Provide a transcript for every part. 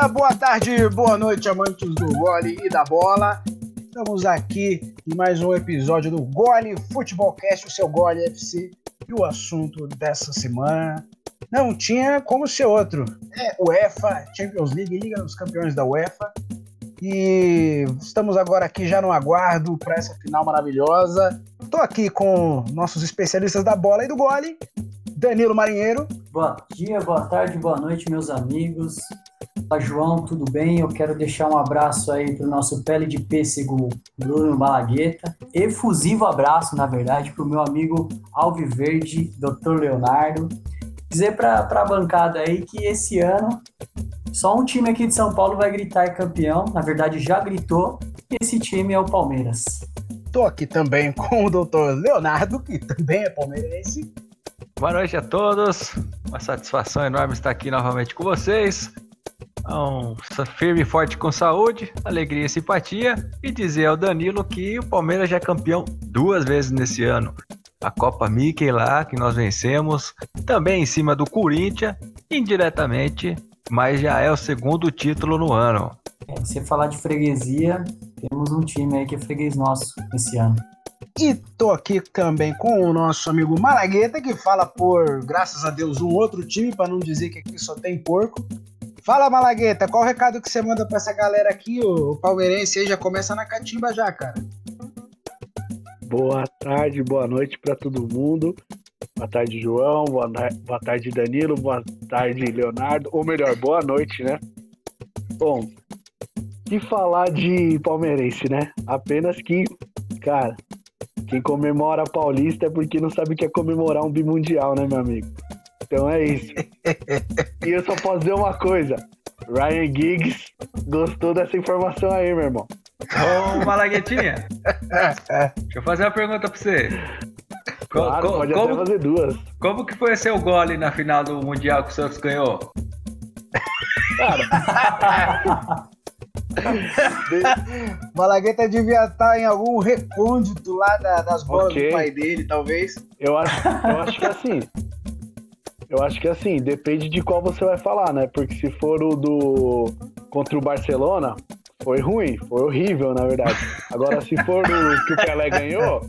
dia, boa tarde, boa noite, amantes do gole e da bola. Estamos aqui em mais um episódio do Gole Futebolcast, o seu Gole FC. E o assunto dessa semana não tinha como ser outro. É UEFA, Champions League, Liga dos Campeões da UEFA. E estamos agora aqui já no aguardo para essa final maravilhosa. Estou aqui com nossos especialistas da bola e do gole, Danilo Marinheiro. Boa dia, boa tarde, boa noite, meus amigos. Olá, João, tudo bem? Eu quero deixar um abraço aí para o nosso pele de pêssego Bruno Balagueta. Efusivo abraço, na verdade, para o meu amigo Alviverde, Dr. Leonardo. Dizer para a bancada aí que esse ano só um time aqui de São Paulo vai gritar é campeão. Na verdade, já gritou. E esse time é o Palmeiras. Estou aqui também com o doutor Leonardo, que também é palmeirense. Boa noite a todos. Uma satisfação enorme estar aqui novamente com vocês. Um, firme e forte com saúde, alegria e simpatia. E dizer ao Danilo que o Palmeiras já é campeão duas vezes nesse ano. A Copa Mickey lá, que nós vencemos. Também em cima do Corinthians, indiretamente mas já é o segundo título no ano. É, se falar de freguesia, temos um time aí que é freguês nosso esse ano. E tô aqui também com o nosso amigo Malagueta, que fala por, graças a Deus, um outro time, para não dizer que aqui só tem porco. Fala, Malagueta, qual o recado que você manda para essa galera aqui? O palmeirense aí já começa na catimba já, cara. Boa tarde, boa noite para todo mundo. Boa tarde, João. Boa, boa tarde, Danilo. Boa tarde, Leonardo. Ou melhor, boa noite, né? Bom, que falar de palmeirense, né? Apenas que, cara, quem comemora Paulista é porque não sabe o que é comemorar um bimundial, né, meu amigo? Então é isso. e eu só posso dizer uma coisa. Ryan Giggs gostou dessa informação aí, meu irmão. Ô, Malaguetinha. deixa eu fazer uma pergunta pra você. Claro, Co pode como, até fazer duas. Como que foi seu gole na final do Mundial que o Santos ganhou? Cara. Malagueta devia estar em algum recôndito lá da, das bolas okay. do pai dele, talvez. Eu acho, eu acho que assim. Eu acho que assim, depende de qual você vai falar, né? Porque se for o do contra o Barcelona, foi ruim, foi horrível, na verdade. Agora, se for o que o Pelé ganhou,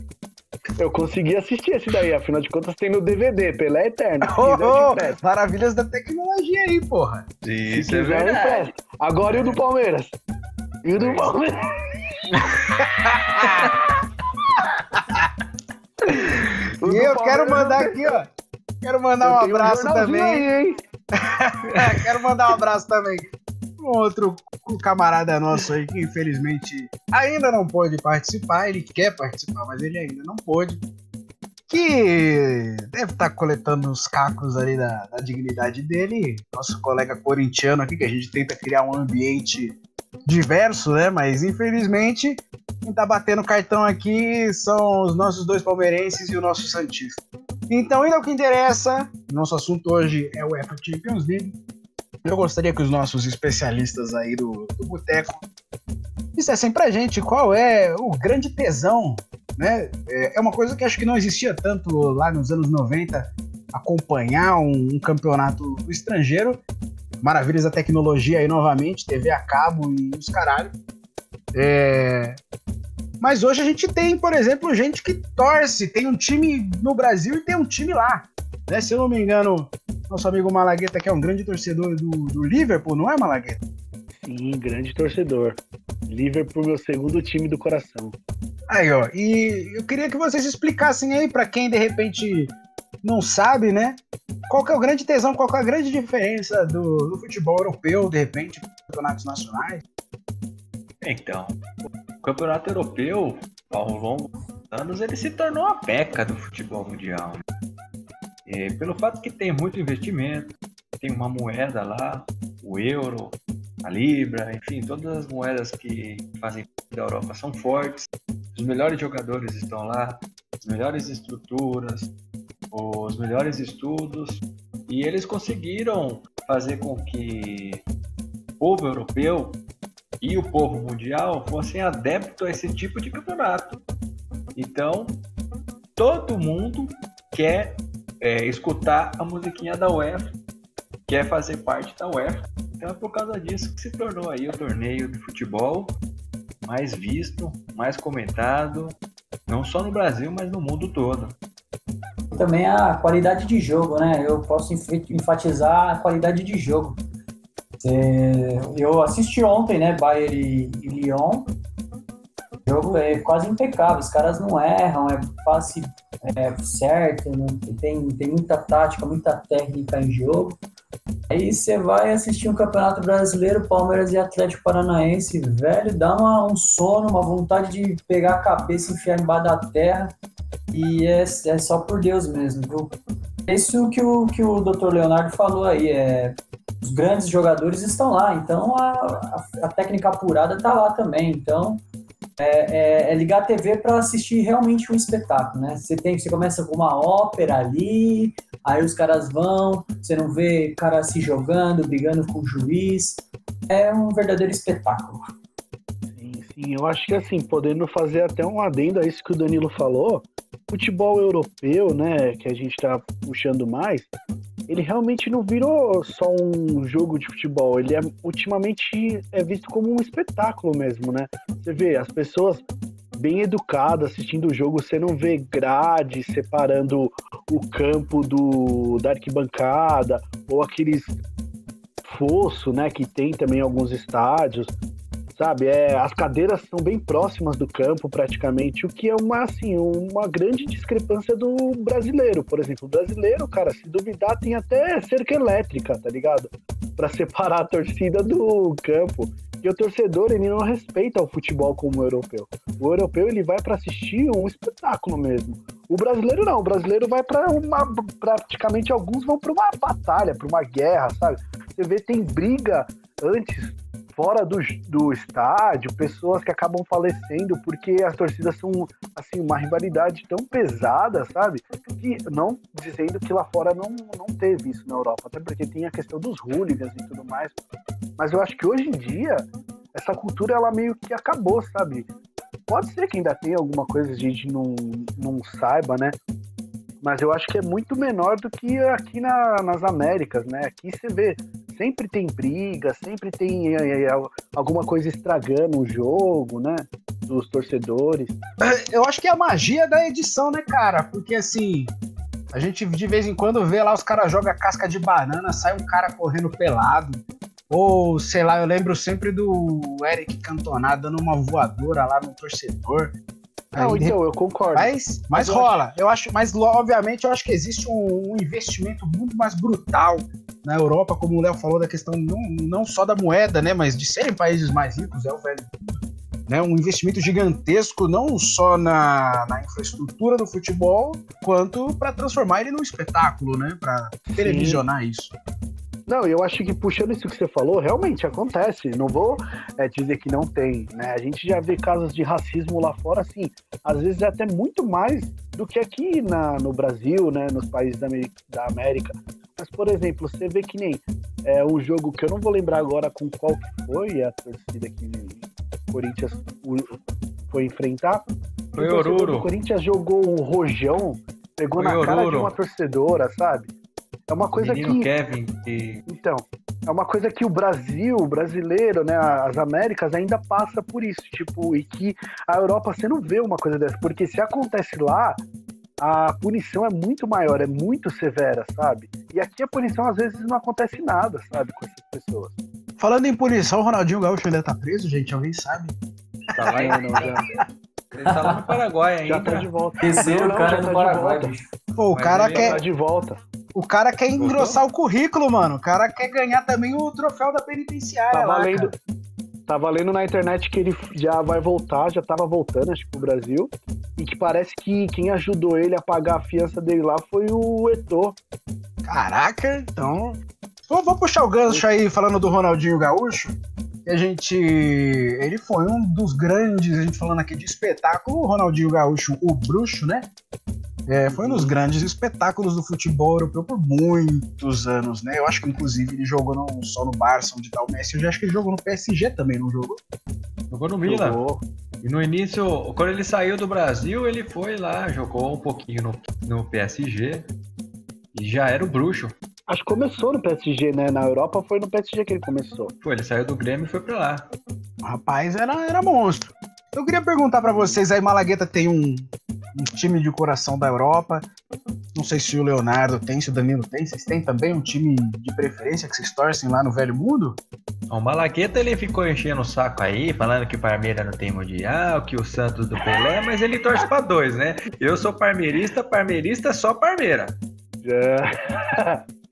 eu consegui assistir esse daí, afinal de contas tem no DVD, Pelé Eterno. Oh, oh, maravilhas da tecnologia aí, porra. Isso se é verdade. Agora e o do Palmeiras? E o do Palmeiras? e eu quero mandar aqui, ó. Quero mandar eu um abraço um também. Aí, quero mandar um abraço também um outro camarada nosso aí que infelizmente ainda não pôde participar. Ele quer participar, mas ele ainda não pôde. Que deve estar tá coletando os cacos ali da, da dignidade dele. Nosso colega corintiano aqui, que a gente tenta criar um ambiente diverso, né? Mas infelizmente quem tá batendo cartão aqui são os nossos dois palmeirenses e o nosso Santista. Então, ainda o que interessa, nosso assunto hoje é o UEFA Champions League. Eu gostaria que os nossos especialistas aí do, do Boteco dissessem pra gente qual é o grande tesão, né? É, é uma coisa que acho que não existia tanto lá nos anos 90, acompanhar um, um campeonato estrangeiro. Maravilhas da tecnologia aí novamente, TV a cabo e os caralho. É... Mas hoje a gente tem, por exemplo, gente que torce, tem um time no Brasil e tem um time lá. Né? Se eu não me engano, nosso amigo Malagueta, que é um grande torcedor do, do Liverpool, não é, Malagueta? Sim, grande torcedor. Liverpool, meu segundo time do coração. Aí, ó, e eu queria que vocês explicassem aí para quem de repente não sabe, né? Qual que é o grande tesão, qual que é a grande diferença do, do futebol europeu, de repente, campeonatos nacionais? Então, o campeonato europeu, ao longo dos anos, ele se tornou a peca do futebol mundial. É, pelo fato que tem muito investimento, tem uma moeda lá, o euro, a libra, enfim, todas as moedas que fazem parte da Europa são fortes. Os melhores jogadores estão lá, as melhores estruturas, os melhores estudos, e eles conseguiram fazer com que o povo europeu e o povo mundial fossem adeptos a esse tipo de campeonato. Então, todo mundo quer é, escutar a musiquinha da UEFA, quer fazer parte da UEFA. Então é por causa disso que se tornou aí o torneio de futebol mais visto, mais comentado, não só no Brasil, mas no mundo todo. Também a qualidade de jogo, né? Eu posso enfatizar a qualidade de jogo. É, eu assisti ontem, né, Bayern e Lyon. O jogo é quase impecável, os caras não erram, é passe é, certo, tem, tem muita tática, muita técnica em jogo. Aí você vai assistir um Campeonato Brasileiro, Palmeiras e Atlético Paranaense, velho, dá uma, um sono, uma vontade de pegar a cabeça e enfiar embaixo da terra. E é, é só por Deus mesmo, viu? Isso que o, que o Dr. Leonardo falou aí, é, os grandes jogadores estão lá, então a, a, a técnica apurada está lá também. Então é, é, é ligar a TV para assistir realmente um espetáculo, né? Você tem, você começa com uma ópera ali, aí os caras vão, você não vê cara se jogando, brigando com o juiz. É um verdadeiro espetáculo. Sim, sim. Eu acho que assim, podendo fazer até um adendo a isso que o Danilo falou, futebol europeu, né, que a gente está puxando mais, ele realmente não virou só um jogo de futebol, ele é ultimamente é visto como um espetáculo mesmo, né? Você vê as pessoas bem educadas assistindo o jogo, você não vê grade separando o campo do da arquibancada ou aqueles fosso, né, que tem também alguns estádios sabe? É, as cadeiras são bem próximas do campo, praticamente, o que é uma, assim, uma grande discrepância do brasileiro, por exemplo. O brasileiro, cara, se duvidar, tem até cerca elétrica, tá ligado? Para separar a torcida do campo. E o torcedor, ele não respeita o futebol como o europeu. O europeu, ele vai para assistir um espetáculo mesmo. O brasileiro não, o brasileiro vai para uma. Praticamente alguns vão para uma batalha, para uma guerra, sabe? Você vê, tem briga antes fora do, do estádio, pessoas que acabam falecendo porque as torcidas são, assim, uma rivalidade tão pesada, sabe? Que, não dizendo que lá fora não, não teve isso na Europa, até porque tem a questão dos hooligans e tudo mais. Mas eu acho que hoje em dia, essa cultura, ela meio que acabou, sabe? Pode ser que ainda tenha alguma coisa que a gente não, não saiba, né? Mas eu acho que é muito menor do que aqui na, nas Américas, né? Aqui você vê, sempre tem briga, sempre tem é, é, alguma coisa estragando o jogo, né? Dos torcedores. Eu acho que é a magia da edição, né, cara? Porque assim, a gente de vez em quando vê lá os caras jogam casca de banana, sai um cara correndo pelado. Ou, sei lá, eu lembro sempre do Eric Cantona dando uma voadora lá no torcedor. Não, Aí, então, eu concordo. Mas, mas, mas rola. Acho... Eu acho, mas obviamente eu acho que existe um, um, investimento muito mais brutal na Europa, como o Léo falou, da questão não, não só da moeda, né? Mas de serem países mais ricos, é o velho. Né, um investimento gigantesco, não só na, na infraestrutura do futebol, quanto para transformar ele num espetáculo, né? Para televisionar isso. Não, eu acho que puxando isso que você falou, realmente acontece. Não vou é, dizer que não tem, né? A gente já vê casos de racismo lá fora, assim, às vezes é até muito mais do que aqui na, no Brasil, né? Nos países da América, da América. Mas, por exemplo, você vê que nem é, um jogo que eu não vou lembrar agora com qual que foi a torcida que o Corinthians foi enfrentar. Foi o Oruro. O Corinthians jogou um rojão, pegou foi na cara de uma torcedora, sabe? É uma coisa Menino que. Kevin. E... Então, é uma coisa que o Brasil, o brasileiro, né, as Américas ainda passa por isso, tipo, e que a Europa você não vê uma coisa dessa, porque se acontece lá, a punição é muito maior, é muito severa, sabe? E aqui a punição às vezes não acontece nada, sabe, com essas pessoas. Falando em punição, o Ronaldinho Gaúcho ainda tá preso, gente? Alguém sabe? Tá lá, não, já. Ele tá lá no Paraguai ainda. Já tá de volta. Terceiro cara no tá Paraguai, Pô, o cara quer. Tá de volta. O cara quer engrossar o currículo, mano. O cara quer ganhar também o troféu da penitenciária. Tá valendo, lá, tá valendo na internet que ele já vai voltar, já tava voltando, acho que pro Brasil. E que parece que quem ajudou ele a pagar a fiança dele lá foi o Etor. Caraca, então. Vou, vou puxar o gancho aí falando do Ronaldinho Gaúcho. A gente. Ele foi um dos grandes, a gente falando aqui de espetáculo, o Ronaldinho Gaúcho, o bruxo, né? É, foi um dos grandes espetáculos do futebol europeu por muitos anos, né? Eu acho que inclusive ele jogou não só no Barça, onde tá o Messi, eu já acho que ele jogou no PSG também, não jogou? Jogou no Milan. E no início, quando ele saiu do Brasil, ele foi lá, jogou um pouquinho no, no PSG e já era o bruxo. Acho que começou no PSG, né? Na Europa foi no PSG que ele começou. Foi, ele saiu do Grêmio e foi pra lá. O rapaz era, era monstro. Eu queria perguntar para vocês aí, Malagueta tem um, um, time de coração da Europa. Não sei se o Leonardo tem, se o Danilo tem. Vocês têm também um time de preferência que vocês torcem lá no Velho Mundo? O Malagueta ele ficou enchendo o saco aí, falando que o Parmeira não tem mundial, que o Santos do Pelé, mas ele torce para dois, né? Eu sou parmeirista, parmeirista é só Parmeira.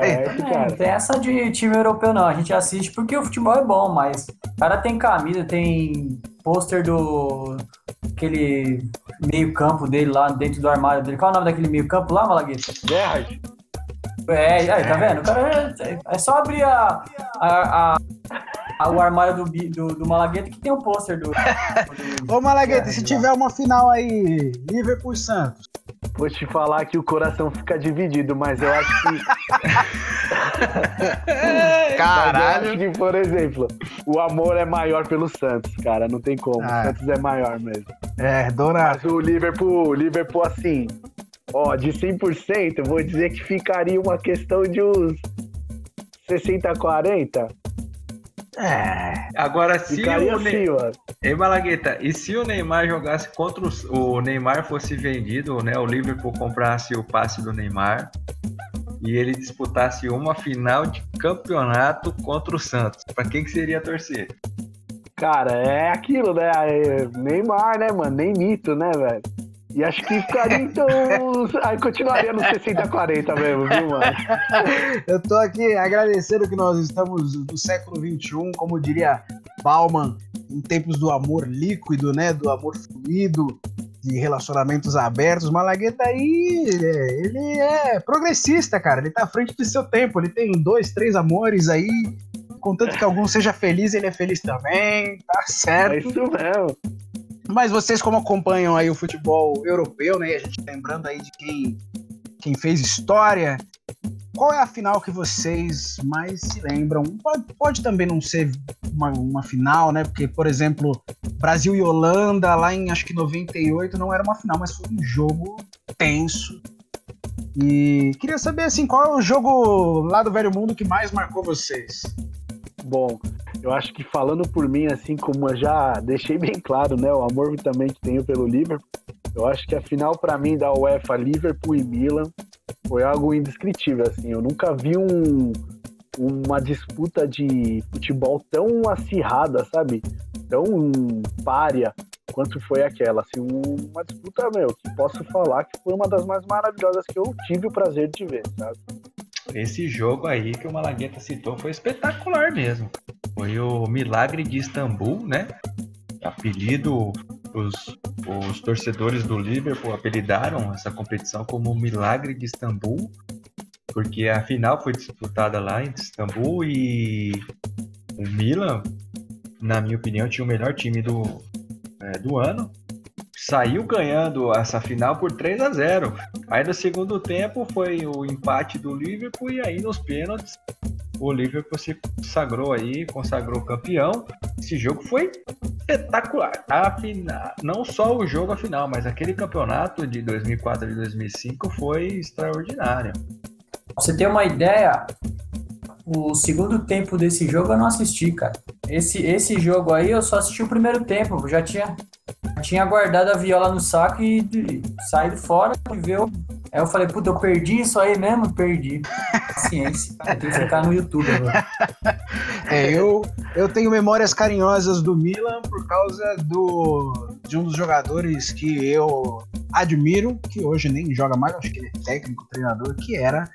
É. tem essa de time europeu, não. A gente assiste porque o futebol é bom, mas o cara tem camisa, tem pôster do aquele meio-campo dele lá dentro do armário dele. Qual é o nome daquele meio-campo lá, Malagueta? Gerrard. É, aí, tá vendo? O cara é, é só abrir a, a, a, o armário do, do, do, Malagueta que tem um pôster do, do. Ô, Malagueta, se tiver uma final aí, Liverpool Santos, Vou te falar que o coração fica dividido, mas eu acho que. Caralho! eu acho que, por exemplo, o amor é maior pelo Santos, cara. Não tem como. Ah. O Santos é maior mesmo. É, dona. Mas o Liverpool, Liverpool assim, ó, de 100%, eu vou dizer que ficaria uma questão de uns 60 40. É. Agora, se Ficaria o assim, mano. Ei, Malagueta, e se o Neymar jogasse contra o... o Neymar fosse vendido, né? O Liverpool comprasse o passe do Neymar e ele disputasse uma final de campeonato contra o Santos. Para quem que seria torcer? Cara, é aquilo, né? Neymar, né, mano? Nem mito, né, velho? E acho que ficaria então. Aí continuaria no 60-40 mesmo, viu, mano? Eu tô aqui agradecendo que nós estamos no século XXI, como diria Bauman, em tempos do amor líquido, né? Do amor fluido, de relacionamentos abertos. Malagueta aí, ele é progressista, cara. Ele tá à frente do seu tempo. Ele tem dois, três amores aí. Contanto que algum seja feliz, ele é feliz também. Tá certo. É isso mesmo. Mas vocês, como acompanham aí o futebol europeu, né? A gente lembrando aí de quem, quem fez história. Qual é a final que vocês mais se lembram? Pode, pode também não ser uma, uma, final, né? Porque, por exemplo, Brasil e Holanda, lá em acho que 98, não era uma final, mas foi um jogo tenso. E queria saber, assim, qual é o jogo lá do Velho Mundo que mais marcou vocês? Bom, eu acho que falando por mim, assim como eu já deixei bem claro, né, o amor também que tenho pelo Liverpool, eu acho que a final para mim da UEFA Liverpool e Milan foi algo indescritível, assim. Eu nunca vi um, uma disputa de futebol tão acirrada, sabe? Tão párea quanto foi aquela. Assim, uma disputa, meu, que posso falar que foi uma das mais maravilhosas que eu tive o prazer de ver, sabe? Esse jogo aí que o Malagueta citou foi espetacular mesmo. Foi o Milagre de Istambul, né? Apelido, os, os torcedores do Liverpool apelidaram essa competição como Milagre de Istambul, porque a final foi disputada lá em Istambul e o Milan, na minha opinião, tinha o melhor time do, é, do ano saiu ganhando essa final por 3 a 0. Aí no segundo tempo foi o empate do Liverpool e aí nos pênaltis o Liverpool se consagrou aí, consagrou campeão. Esse jogo foi espetacular. A final, não só o jogo a final, mas aquele campeonato de 2004 e 2005 foi extraordinário. Você tem uma ideia? O segundo tempo desse jogo eu não assisti, cara. Esse, esse jogo aí eu só assisti o primeiro tempo, já tinha tinha guardado a viola no saco e, e saído fora e ver. Aí eu falei, puta, eu perdi isso aí mesmo? Perdi. Paciência. Tenho que ficar no YouTube agora. É, eu, eu tenho memórias carinhosas do Milan por causa do, de um dos jogadores que eu admiro, que hoje nem joga mais, acho que ele é técnico, treinador, que era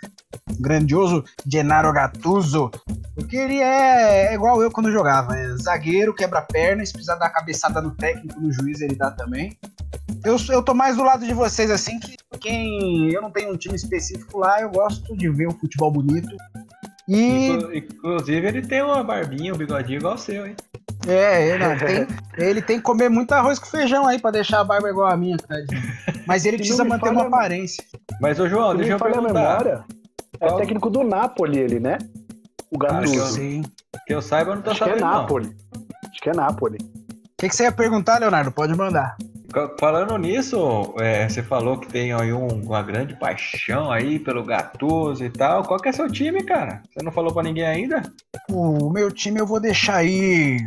o grandioso Gennaro Gattuso, porque ele é, é igual eu quando jogava, é zagueiro, quebra-perna, se precisar dar cabeçada no técnico, no juiz, ele dá também. Eu, eu tô mais do lado de vocês, assim, que quem eu não tenho um time específico lá, eu gosto de ver um futebol bonito. E... Inclusive, ele tem uma barbinha, um bigodinho igual o seu, hein? É, ele, não, tem, ele tem que comer muito arroz com feijão aí pra deixar a barba igual a minha, tadinho. Mas ele precisa manter uma aparência. Mas, ô João, deixa eu perguntar. memória, é Qual? técnico do Napoli ele, né? O Gattuso. Sim. Que eu saiba, eu não tô Acho sabendo, que é Napoli. Acho que é Napoli. O que, que você ia perguntar, Leonardo? Pode mandar. Falando nisso, é, você falou que tem aí um, uma grande paixão aí pelo Gattuso e tal. Qual que é seu time, cara? Você não falou para ninguém ainda? O meu time eu vou deixar aí.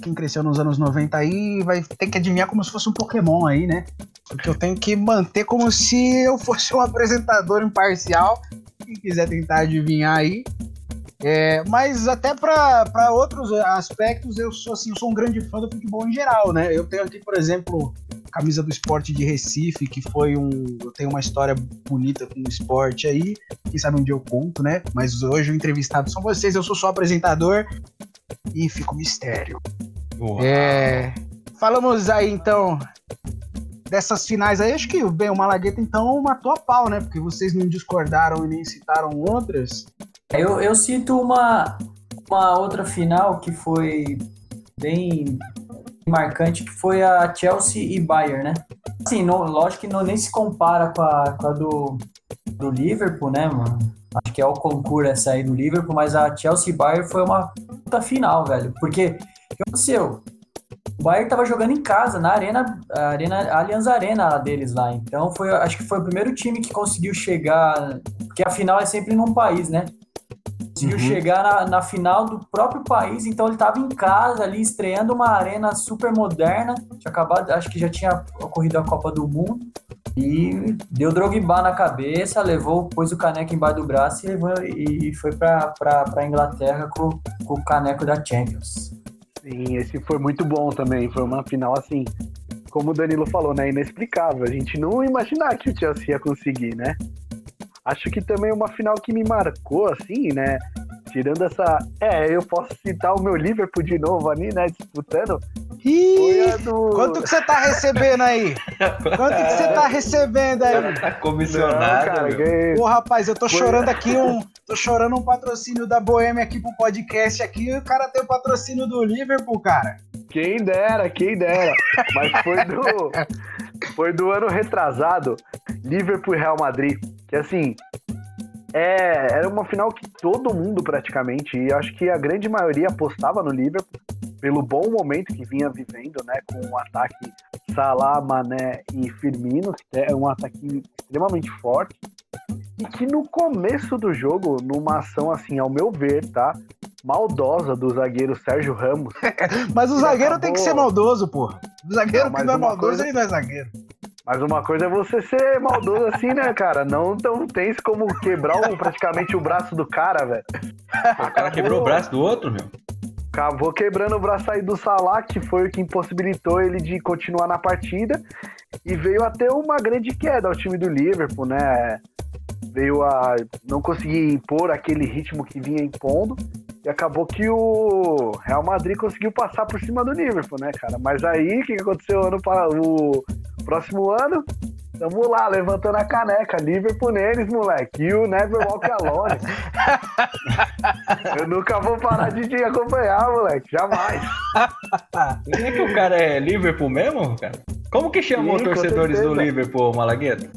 Quem cresceu nos anos 90 aí vai ter que adivinhar como se fosse um Pokémon aí, né? Porque eu tenho que manter como se eu fosse um apresentador imparcial. Quem quiser tentar adivinhar aí, é, mas até para outros aspectos, eu sou assim, eu sou um grande fã do futebol em geral, né? Eu tenho aqui, por exemplo, camisa do esporte de Recife, que foi um. Eu tenho uma história bonita com o esporte aí. Quem sabe um dia eu conto, né? Mas hoje o entrevistado são vocês, eu sou só apresentador e fico mistério. É, falamos aí então dessas finais aí, acho que bem, o Malagueta então matou a pau, né? Porque vocês não discordaram e nem citaram outras. Eu, eu cito uma, uma outra final que foi bem marcante, que foi a Chelsea e Bayern, né? Assim, não, lógico que não, nem se compara com a, com a do, do Liverpool, né, mano? Acho que é o concurso essa aí do Liverpool, mas a Chelsea e Bayern foi uma puta final, velho. Porque o que aconteceu? O Bayern tava jogando em casa, na arena, arena Allianz Arena deles lá. Então foi, acho que foi o primeiro time que conseguiu chegar, porque a final é sempre num país, né? conseguiu uhum. chegar na, na, final do próprio país, então ele estava em casa ali estreando uma arena super moderna, tinha acabado, acho que já tinha ocorrido a Copa do Mundo, e deu Drogba na cabeça, levou, pôs o caneco embaixo do braço e, levou, e foi para a Inglaterra com, com o caneco da Champions. Sim, esse foi muito bom também, foi uma final assim, como o Danilo falou, né, inexplicável, a gente não imaginar que o Chelsea ia conseguir, né? Acho que também uma final que me marcou, assim, né? Tirando essa. É, eu posso citar o meu Liverpool de novo ali, né? Disputando. Ih, do... Quanto que você tá recebendo aí? Quanto que você tá recebendo aí? Tá comissionado. Não, cara, que... Pô, rapaz, eu tô Foi... chorando aqui um. Tô chorando um patrocínio da Boêmia aqui pro podcast aqui. E o cara tem o patrocínio do Liverpool, cara. Quem dera, quem dera. Mas foi do. Foi do ano retrasado, Liverpool e Real Madrid. Que assim, é, era uma final que todo mundo praticamente, e acho que a grande maioria apostava no Liverpool, pelo bom momento que vinha vivendo, né, com o ataque Salah, Mané e Firmino, que é um ataque extremamente forte, e que no começo do jogo, numa ação assim, ao meu ver, tá, maldosa do zagueiro Sérgio Ramos. mas o zagueiro acabou... tem que ser maldoso, pô. O zagueiro não, que não é maldoso, coisa... ele não é zagueiro. Mas uma coisa é você ser maldoso assim, né, cara? Não tão tenso como quebrar praticamente o braço do cara, velho. O cara quebrou o braço do outro, meu? Acabou quebrando o braço aí do Salah, que foi o que impossibilitou ele de continuar na partida. E veio a ter uma grande queda ao time do Liverpool, né? Veio a não conseguir impor aquele ritmo que vinha impondo. E acabou que o Real Madrid conseguiu passar por cima do Liverpool, né, cara? Mas aí, o que aconteceu ano o próximo ano? Tamo lá, levantando a caneca. Liverpool neles, moleque. E o Never Walk Alone. Eu nunca vou parar de te acompanhar, moleque. Jamais. Quem é que o cara é Liverpool mesmo, cara? Como que chamou Sim, torcedores do Liverpool, Malagueta?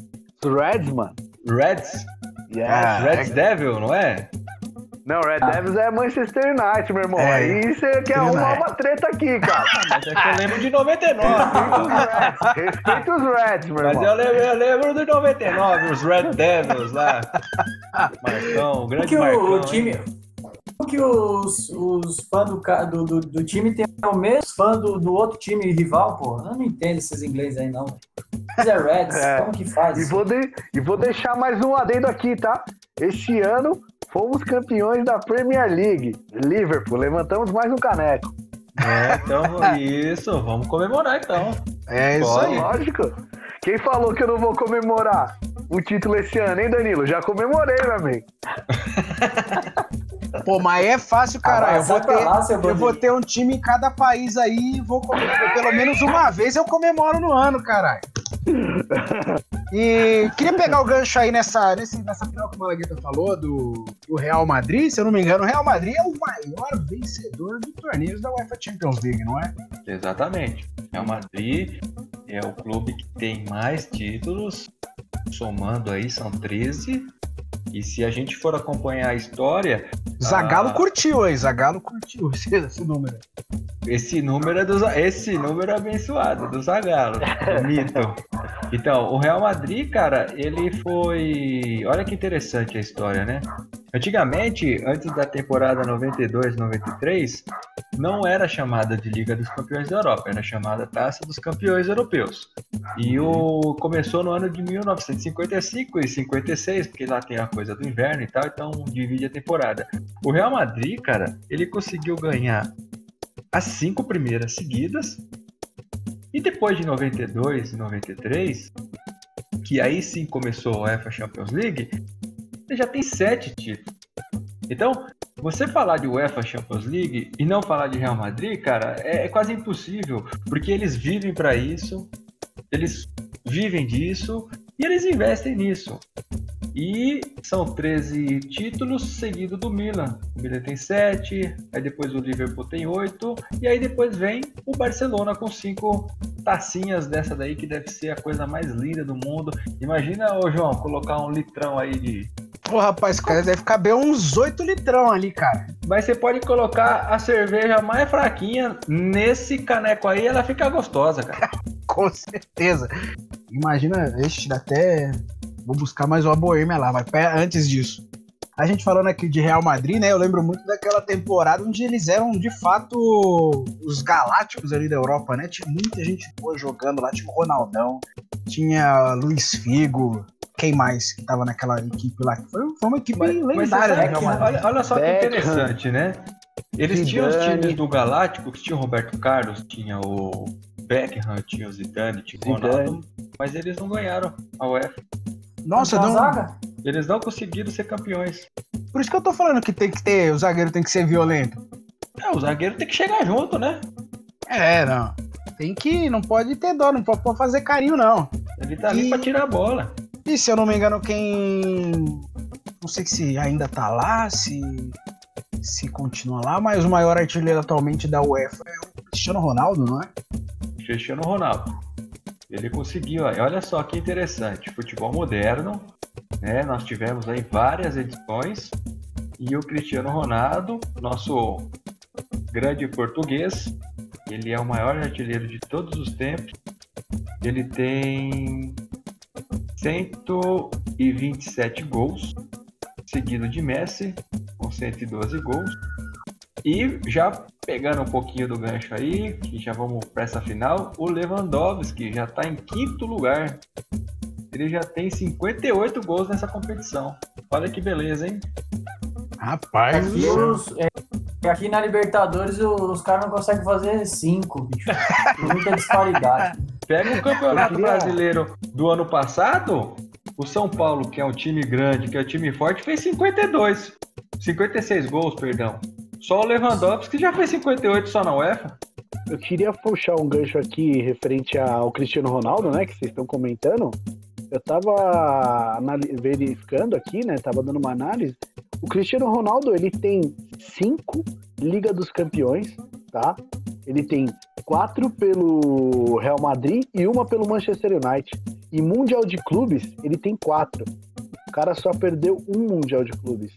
Reds, mano. Reds? Yes. Ah, Reds é... Devil, não é? Não, Red ah. Devils é Manchester United, meu irmão. É. Aí você quer arrumar uma treta aqui, cara. Mas é que eu lembro de 99. Respeita os Reds, meu irmão. Mas eu lembro, eu lembro de 99, os Red Devils lá. Marcão, o grande que Marcão. O time, que os, os fãs do, do, do, time tem o mesmo fã do, do outro time rival, pô? Eu não entendo esses ingleses aí, não. É Reds, é. como que faz? E vou, de, e vou deixar mais um adendo aqui, tá? Este ano Fomos campeões da Premier League. Liverpool, levantamos mais um caneco. É, então isso, vamos comemorar então. É isso Pode. aí. Lógico. Quem falou que eu não vou comemorar o título esse ano, hein, Danilo? Já comemorei, meu amigo. Pô, mas é fácil, cara. Ah, eu, vou ter, lá, eu vou ter um time em cada país aí e vou comemorar. Pelo menos uma vez eu comemoro no ano, caralho. E queria pegar o gancho aí nessa, nessa, nessa final que o Malagueta falou, do, do, Real Madrid. Se eu não me engano, o Real Madrid é o maior vencedor de torneios da UEFA Champions League, não é? Exatamente. O Real Madrid é o clube que tem mais títulos, somando aí, são 13. E se a gente for acompanhar a história. Zagalo a... curtiu aí, Zagalo curtiu esse, esse número. esse número é do, esse número é abençoado do Zagallo, mito. Então, o Real Madrid, cara, ele foi, olha que interessante a história, né? Antigamente, antes da temporada 92-93, não era chamada de Liga dos Campeões da Europa, era chamada Taça dos Campeões Europeus. E o começou no ano de 1955 e 56, porque lá tem a coisa do inverno e tal, então divide a temporada. O Real Madrid, cara, ele conseguiu ganhar as cinco primeiras seguidas. E depois de 92 e 93, que aí sim começou a UEFA Champions League, ele já tem sete títulos. Então, você falar de UEFA Champions League e não falar de Real Madrid, cara, é, é quase impossível, porque eles vivem para isso, eles vivem disso e eles investem nisso. E são 13 títulos seguido do Milan. O Milan tem 7, aí depois o Liverpool tem 8, e aí depois vem o Barcelona com 5 tacinhas dessa daí, que deve ser a coisa mais linda do mundo. Imagina, ô João, colocar um litrão aí de. Pô, rapaz, cara, deve caber uns 8 litrão ali, cara. Mas você pode colocar a cerveja mais fraquinha nesse caneco aí, ela fica gostosa, cara. com certeza. Imagina, este até Vou buscar mais uma boêmia lá, mas antes disso. A gente falando aqui de Real Madrid, né? Eu lembro muito daquela temporada onde eles eram de fato os galácticos ali da Europa, né? Tinha muita gente boa jogando lá, tinha o Ronaldão, tinha Luiz Figo, quem mais que tava naquela equipe lá? Foi, foi uma equipe mas, lendária, mas né? Olha, olha só Beckham, que interessante, né? Eles Zidane. tinham os times do Galáctico, que tinha o Roberto Carlos, tinha o Beckham, tinha o Zidane, tinha o Ronaldo, mas eles não ganharam a UEFA. Nossa, não. Eles não conseguiram ser campeões. Por isso que eu tô falando que tem que ter, o zagueiro tem que ser violento. É, o zagueiro tem que chegar junto, né? É, não. Tem que, não pode ter dó, não pode fazer carinho, não. Ele tá e... ali pra tirar a bola. E se eu não me engano, quem. Não sei se ainda tá lá, se. Se continua lá, mas o maior artilheiro atualmente da UEFA é o Cristiano Ronaldo, não é? Cristiano Ronaldo. Ele conseguiu, olha só que interessante, futebol moderno, né? Nós tivemos aí várias edições e o Cristiano Ronaldo, nosso grande português, ele é o maior artilheiro de todos os tempos. Ele tem 127 gols, seguido de Messi com 112 gols. E já pegando um pouquinho do gancho aí, que já vamos para essa final, o Lewandowski já está em quinto lugar. Ele já tem 58 gols nessa competição. Olha que beleza, hein? Rapaz, aqui, os, é, aqui na Libertadores os, os caras não conseguem fazer cinco, bicho. Tem muita disparidade. Pega o Campeonato. Brasileiro do ano passado, o São Paulo, que é um time grande, que é um time forte, fez 52. 56 gols, perdão. Só o Lewandowski já fez 58 só na UEFA. Eu queria puxar um gancho aqui referente ao Cristiano Ronaldo, né? Que vocês estão comentando. Eu tava verificando aqui, né? Tava dando uma análise. O Cristiano Ronaldo, ele tem cinco Liga dos Campeões, tá? Ele tem quatro pelo Real Madrid e uma pelo Manchester United. E Mundial de Clubes, ele tem quatro. O cara só perdeu um Mundial de Clubes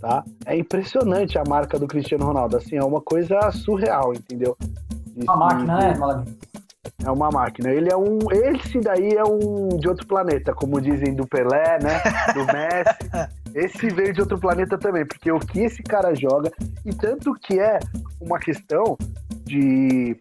tá? É impressionante a marca do Cristiano Ronaldo, assim, é uma coisa surreal, entendeu? Uma máquina, né, Malaguinho? É uma máquina. Ele é um. Esse daí é um de outro planeta, como dizem do Pelé, né? Do Messi. Esse veio de outro planeta também, porque o que esse cara joga, e tanto que é uma questão de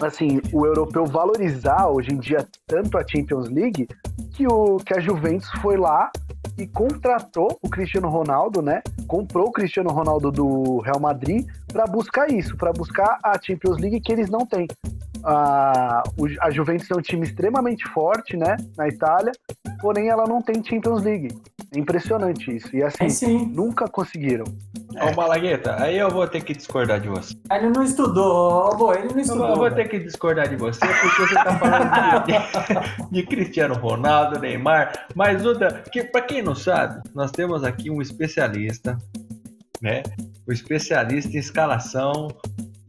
assim, o europeu valorizar hoje em dia tanto a Champions League que, o, que a Juventus foi lá e contratou o Cristiano Ronaldo, né? Comprou o Cristiano Ronaldo do Real Madrid para buscar isso, para buscar a Champions League que eles não têm. A, a Juventus é um time extremamente forte, né? Na Itália, porém ela não tem Champions League. É impressionante isso. E assim, nunca conseguiram. Ô, Malagueta, aí eu vou ter que discordar de você. Ele não estudou, ô, ele não estudou. Eu vou ter que discordar de você, porque você tá falando de, de, Cristiano Ronaldo, Neymar, mas Uda, que, pra quem não sabe, nós temos aqui um especialista, né? O um especialista em escalação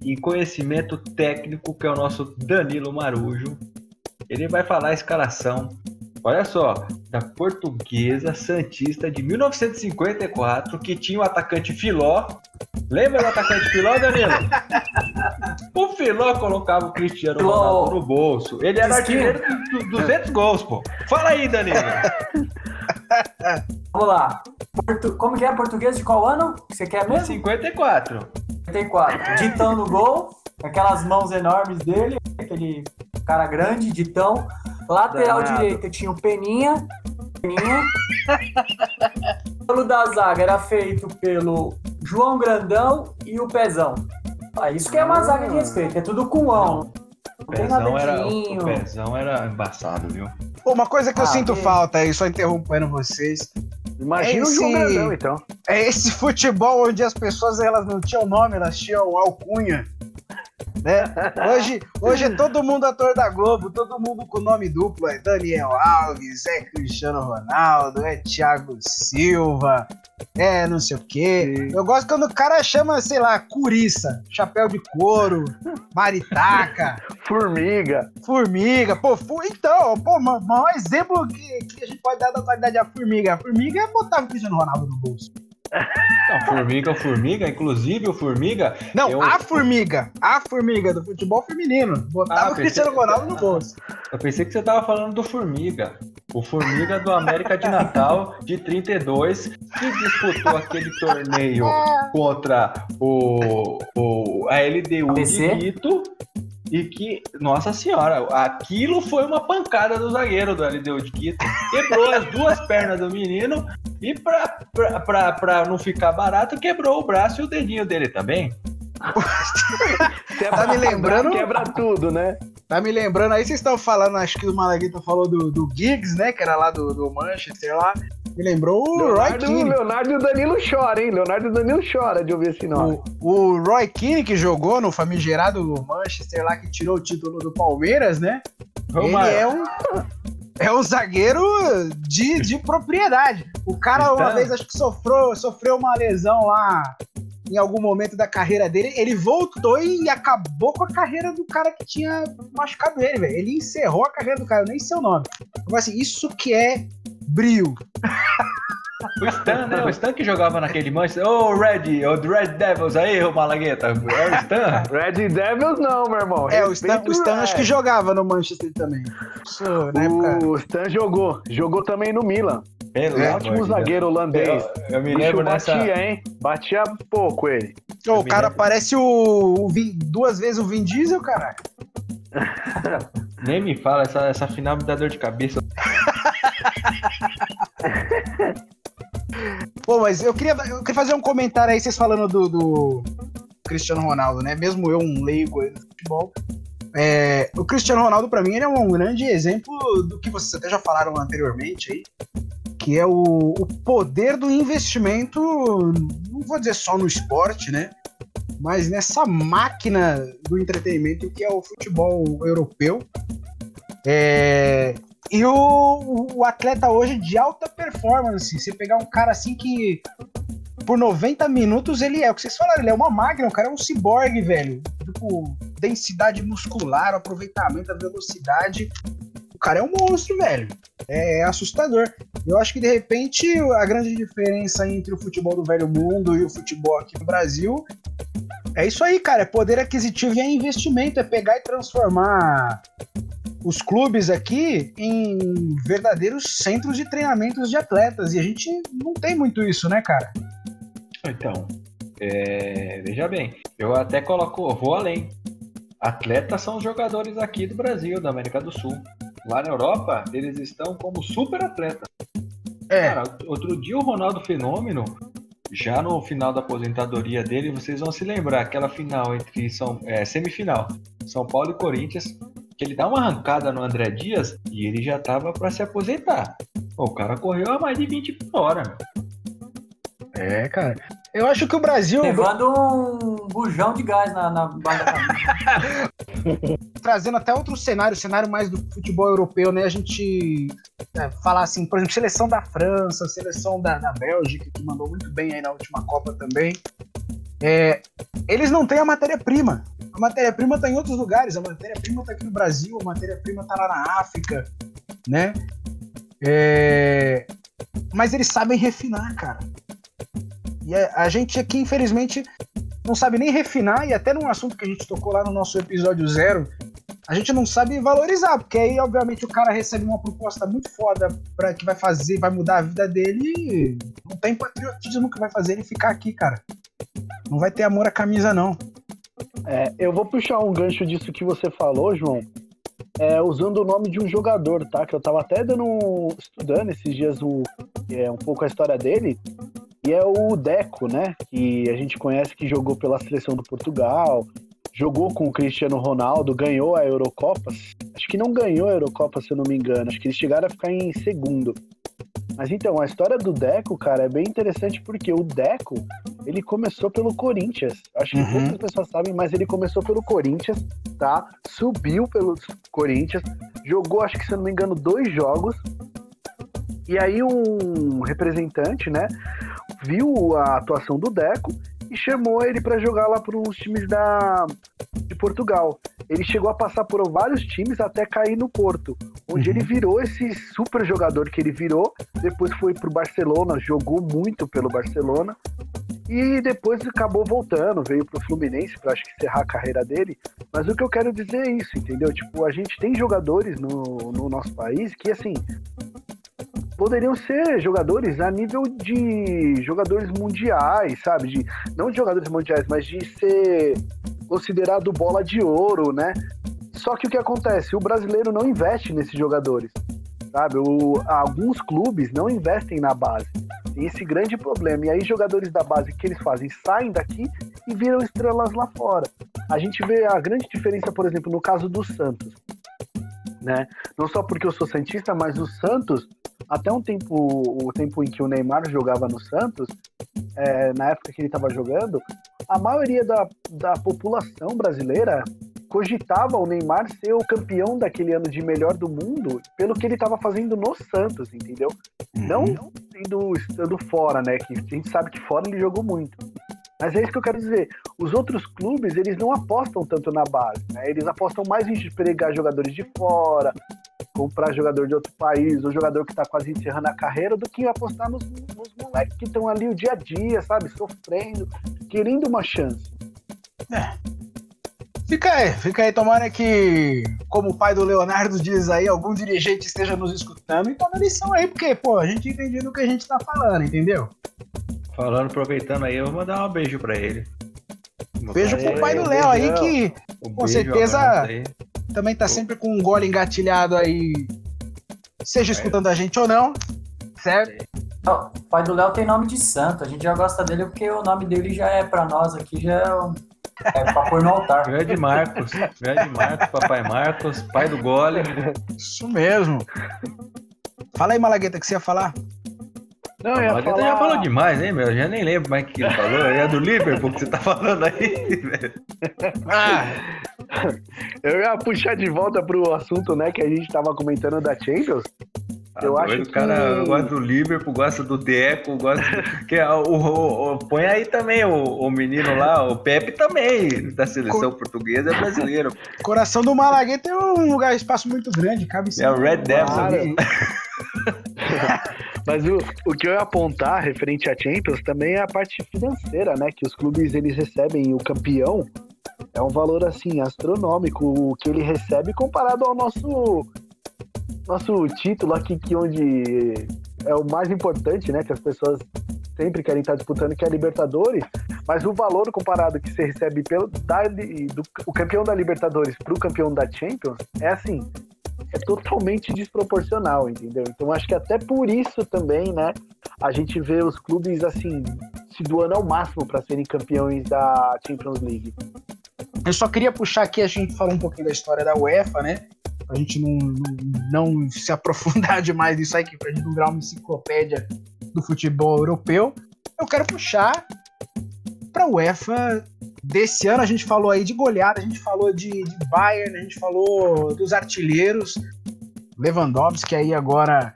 e conhecimento técnico, que é o nosso Danilo Marujo. Ele vai falar a escalação Olha só, da Portuguesa Santista de 1954, que tinha o atacante Filó, Lembra do atacante Filó, Danilo? o Filó colocava o Cristiano Ronaldo no bolso. Ele era artilheiro de 200 gols, pô. Fala aí, Danilo. Vamos lá. Portu... Como que é português de qual ano? Você quer mesmo? 54. 54. Ditão no gol, aquelas mãos enormes dele, aquele cara grande, Ditão. Lateral Danado. direita tinha o Peninha. Peninha. O da zaga era feito pelo João Grandão e o Pezão. Ah, isso que é uma zaga de respeito, é tudo com ão. O pezão, era, o pezão era embaçado, viu? Pô, uma coisa que ah, eu sinto falta aí, só interrompendo vocês. Imagina é esse, o João Grandão, então. É esse futebol onde as pessoas elas não tinham nome, elas tinham alcunha. Né? Hoje, hoje é todo mundo ator da Globo, todo mundo com nome duplo. É Daniel Alves, é Cristiano Ronaldo, é Thiago Silva, é não sei o quê. Eu gosto quando o cara chama, sei lá, Curiça, chapéu de couro, maritaca. formiga. Formiga. Pô, então, pô, maior exemplo que, que a gente pode dar da atualidade da formiga. A formiga é botar o Cristiano Ronaldo no bolso. Não, formiga, formiga, inclusive o formiga. Não, eu... a formiga, a formiga do futebol feminino. Botava ah, o Cristiano Ronaldo no bolso. Eu pensei que você tava falando do formiga. O formiga do América de Natal de 32, que disputou aquele torneio contra o, o a LDU de Quito e que, nossa senhora, aquilo foi uma pancada do zagueiro do LDU de Quito. Quebrou as duas pernas do menino e pra, pra, pra, pra não ficar barato, quebrou o braço e o dedinho dele também. tá me lembrando? Quebra tudo, né? Tá me lembrando, aí vocês estão falando, acho que o Malagueta falou do, do Giggs, né? Que era lá do, do Manchester lá. Me lembrou o Leonardo, Roy Keane. Leonardo e o Danilo chora, hein? Leonardo e o Danilo chora de ouvir esse nome. O, o Roy Keane, que jogou no famigerado Manchester lá, que tirou o título do Palmeiras, né? Ele é um, é um zagueiro de, de propriedade. O cara, uma vez, acho que sofreu, sofreu uma lesão lá em algum momento da carreira dele. Ele voltou e acabou com a carreira do cara que tinha machucado ele, velho. Ele encerrou a carreira do cara, eu nem sei o nome. Então, assim, isso que é brilho. O Stan, né? O Stan que jogava naquele Manchester. Ô, oh, Red, o Red Devils aí, o Malagueta. É o Stan? Red Devils não, meu irmão. É, o Stan, o Stan acho que jogava no Manchester também. Isso, né, o Stan jogou. Jogou também no Milan. É, ótimo zagueiro holandês. Eu, eu me lembro batia, nessa... hein? Batia pouco ele. Oh, o cara lembro. parece o, o Vin, duas vezes o Vin Diesel, cara. Nem me fala, essa, essa final me dá dor de cabeça. Pô, mas eu queria, eu queria fazer um comentário aí, vocês falando do, do Cristiano Ronaldo, né? Mesmo eu, um leigo no futebol. É, o Cristiano Ronaldo, para mim, ele é um grande exemplo do que vocês até já falaram anteriormente aí, que é o, o poder do investimento, não vou dizer só no esporte, né? Mas nessa máquina do entretenimento que é o futebol europeu. É, e o, o atleta hoje de alta performance, você pegar um cara assim que por 90 minutos ele é, o que vocês falaram, ele é uma máquina, o cara é um ciborgue, velho. Tipo, densidade muscular, aproveitamento, a velocidade. O cara é um monstro, velho. É, é, assustador. Eu acho que de repente a grande diferença entre o futebol do velho mundo e o futebol aqui no Brasil é isso aí, cara. É poder aquisitivo e é investimento, é pegar e transformar os clubes aqui em verdadeiros centros de treinamentos de atletas. E a gente não tem muito isso, né, cara? Então, é, veja bem, eu até coloco, vou além. Atletas são os jogadores aqui do Brasil, da América do Sul. Lá na Europa, eles estão como super atletas. É. Cara, outro dia o Ronaldo Fenômeno, já no final da aposentadoria dele, vocês vão se lembrar aquela final entre São, é, semifinal, São Paulo e Corinthians, que ele dá uma arrancada no André Dias e ele já tava para se aposentar. o cara correu a mais de 20 por hora. É, cara. Eu acho que o Brasil. Levando um bujão de gás na, na Trazendo até outro cenário, cenário mais do futebol europeu, né? A gente é, falar assim, por exemplo, seleção da França, seleção da, da Bélgica, que mandou muito bem aí na última Copa também. É, eles não têm a matéria-prima. A matéria-prima está em outros lugares. A matéria-prima está aqui no Brasil, a matéria-prima está lá na África, né? É, mas eles sabem refinar, cara. E a, a gente aqui, infelizmente, não sabe nem refinar, e até num assunto que a gente tocou lá no nosso episódio zero, a gente não sabe valorizar, porque aí, obviamente, o cara recebe uma proposta muito foda para que vai fazer, vai mudar a vida dele e não tem patriotismo que vai fazer ele ficar aqui, cara. Não vai ter amor à camisa, não. É, eu vou puxar um gancho disso que você falou, João, é, usando o nome de um jogador, tá? Que eu tava até dando estudando esses dias o, é, um pouco a história dele. E é o Deco, né? Que a gente conhece que jogou pela seleção do Portugal, jogou com o Cristiano Ronaldo, ganhou a Eurocopa. Acho que não ganhou a Eurocopa, se eu não me engano. Acho que eles chegaram a ficar em segundo. Mas então, a história do Deco, cara, é bem interessante porque o Deco, ele começou pelo Corinthians. Acho que uhum. poucas pessoas sabem, mas ele começou pelo Corinthians, tá? Subiu pelo Corinthians, jogou, acho que se eu não me engano, dois jogos. E aí um representante, né, viu a atuação do Deco e chamou ele para jogar lá para os times da, de Portugal. Ele chegou a passar por vários times até cair no Porto, onde uhum. ele virou esse super jogador que ele virou. Depois foi para o Barcelona, jogou muito pelo Barcelona. E depois acabou voltando, veio pro Fluminense para acho que encerrar a carreira dele. Mas o que eu quero dizer é isso, entendeu? Tipo, a gente tem jogadores no, no nosso país que, assim, poderiam ser jogadores a nível de jogadores mundiais, sabe? De, não de jogadores mundiais, mas de ser considerado bola de ouro, né? Só que o que acontece? O brasileiro não investe nesses jogadores, sabe? O, alguns clubes não investem na base. Tem esse grande problema. E aí, jogadores da base que eles fazem saem daqui e viram estrelas lá fora. A gente vê a grande diferença, por exemplo, no caso do Santos. Né? Não só porque eu sou santista, mas o Santos até um tempo, o tempo em que o Neymar jogava no Santos, é, na época que ele estava jogando, a maioria da, da população brasileira cogitava o Neymar ser o campeão daquele ano de melhor do mundo pelo que ele estava fazendo no Santos, entendeu? Uhum. Não estando, estando fora, né? Que a gente sabe que fora ele jogou muito. Mas é isso que eu quero dizer. Os outros clubes, eles não apostam tanto na base, né? Eles apostam mais em pegar jogadores de fora, comprar jogador de outro país, ou jogador que está quase encerrando a carreira, do que apostar nos, nos moleques que estão ali o dia a dia, sabe? Sofrendo, querendo uma chance. É. Fica aí, fica aí, tomara que, como o pai do Leonardo diz aí, algum dirigente esteja nos escutando e toma lição aí, porque, pô, a gente entende do que a gente tá falando, entendeu? Falando, aproveitando aí, eu vou mandar um beijo pra ele. Beijo pro pai do Léo aí, que um com certeza também tá sempre com um gole engatilhado aí, seja escutando a gente ou não, certo? O pai do Léo tem nome de santo, a gente já gosta dele porque o nome dele já é pra nós aqui, já é, é pra pôr no altar. Grande Marcos, grande Marcos, papai Marcos, pai do gole. Isso mesmo. Fala aí, Malagueta, que você ia falar? Não, a Malagueta falar... já falou demais, hein, meu? Eu já nem lembro mais o que ele falou. É do Liverpool que você tá falando aí, velho. Ah, eu ia puxar de volta pro assunto, né, que a gente tava comentando da Champions. Tá eu acho que... O cara gosta do Liverpool, gosta do Deco, gosta. que, é o, o, o, põe aí também o, o menino lá, o Pepe também, da seleção Cor... portuguesa, é brasileiro. Coração do Malagueta é um lugar, espaço muito grande, cabe É o Red Devil. Mas o, o que eu ia apontar referente à Champions também é a parte financeira, né? Que os clubes eles recebem o campeão. É um valor assim astronômico o que ele recebe comparado ao nosso nosso título aqui que onde é o mais importante, né, que as pessoas sempre querem estar disputando, que é a Libertadores, mas o valor comparado que você recebe pelo da, do, o campeão da Libertadores para o campeão da Champions é assim, é totalmente desproporcional, entendeu? Então acho que até por isso também, né, a gente vê os clubes assim se doando ao máximo para serem campeões da Champions League. Eu só queria puxar aqui, a gente falou um pouquinho da história da UEFA, né? A gente não, não, não se aprofundar demais nisso aí, que pra gente não virar uma enciclopédia do futebol europeu. Eu quero puxar pra UEFA desse ano. A gente falou aí de goleada, a gente falou de, de Bayern, a gente falou dos artilheiros. Lewandowski aí agora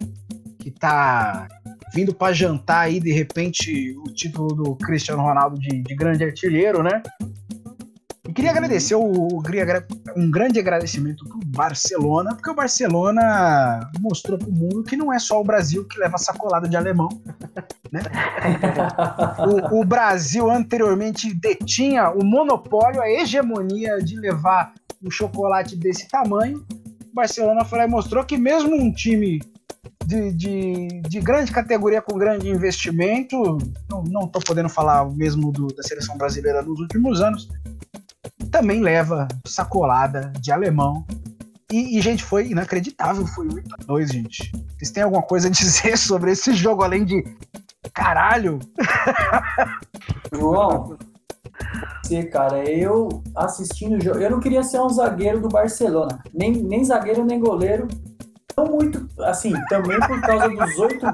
que tá vindo para jantar aí de repente o título do Cristiano Ronaldo de, de grande artilheiro, né? E queria agradecer o, um grande agradecimento pro Barcelona, porque o Barcelona mostrou pro mundo que não é só o Brasil que leva sacolada de alemão. Né? o, o Brasil anteriormente detinha o monopólio, a hegemonia de levar um chocolate desse tamanho. O Barcelona foi lá e mostrou que mesmo um time de, de, de, grande categoria com grande investimento, não estou podendo falar mesmo do, da seleção brasileira nos últimos anos, também leva sacolada de alemão. E, e, gente, foi inacreditável, foi 8 a 2 gente. Vocês têm alguma coisa a dizer sobre esse jogo, além de caralho? João, você, cara, eu assistindo o jogo, eu não queria ser um zagueiro do Barcelona, nem, nem zagueiro nem goleiro, não muito, assim, também por causa dos oito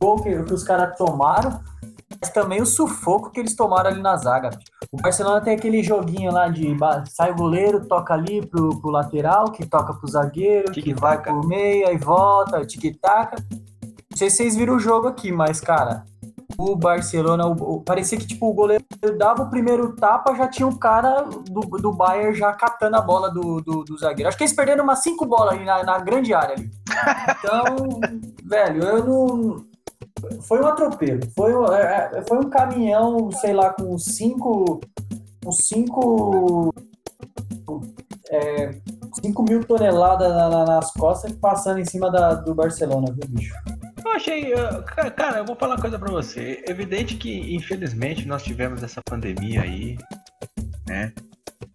gols que, que os caras tomaram, mas também o sufoco que eles tomaram ali na zaga. O Barcelona tem aquele joguinho lá de sai o goleiro, toca ali pro, pro lateral, que toca pro zagueiro, que vai pro meio, e volta, tic-tac. Não sei se vocês viram o jogo aqui, mas, cara, o Barcelona, o, o, parecia que tipo, o goleiro dava o primeiro tapa, já tinha um cara do, do Bayern já catando a bola do, do, do zagueiro. Acho que eles perderam umas cinco bolas ali na, na grande área ali. Então, velho, eu não. Foi um atropelo. Foi, é, é, foi um caminhão, sei lá, com cinco. Com cinco. É, 5 mil toneladas nas costas passando em cima da, do Barcelona, viu, bicho? Eu achei. Cara, eu vou falar uma coisa pra você. Evidente que, infelizmente, nós tivemos essa pandemia aí, né?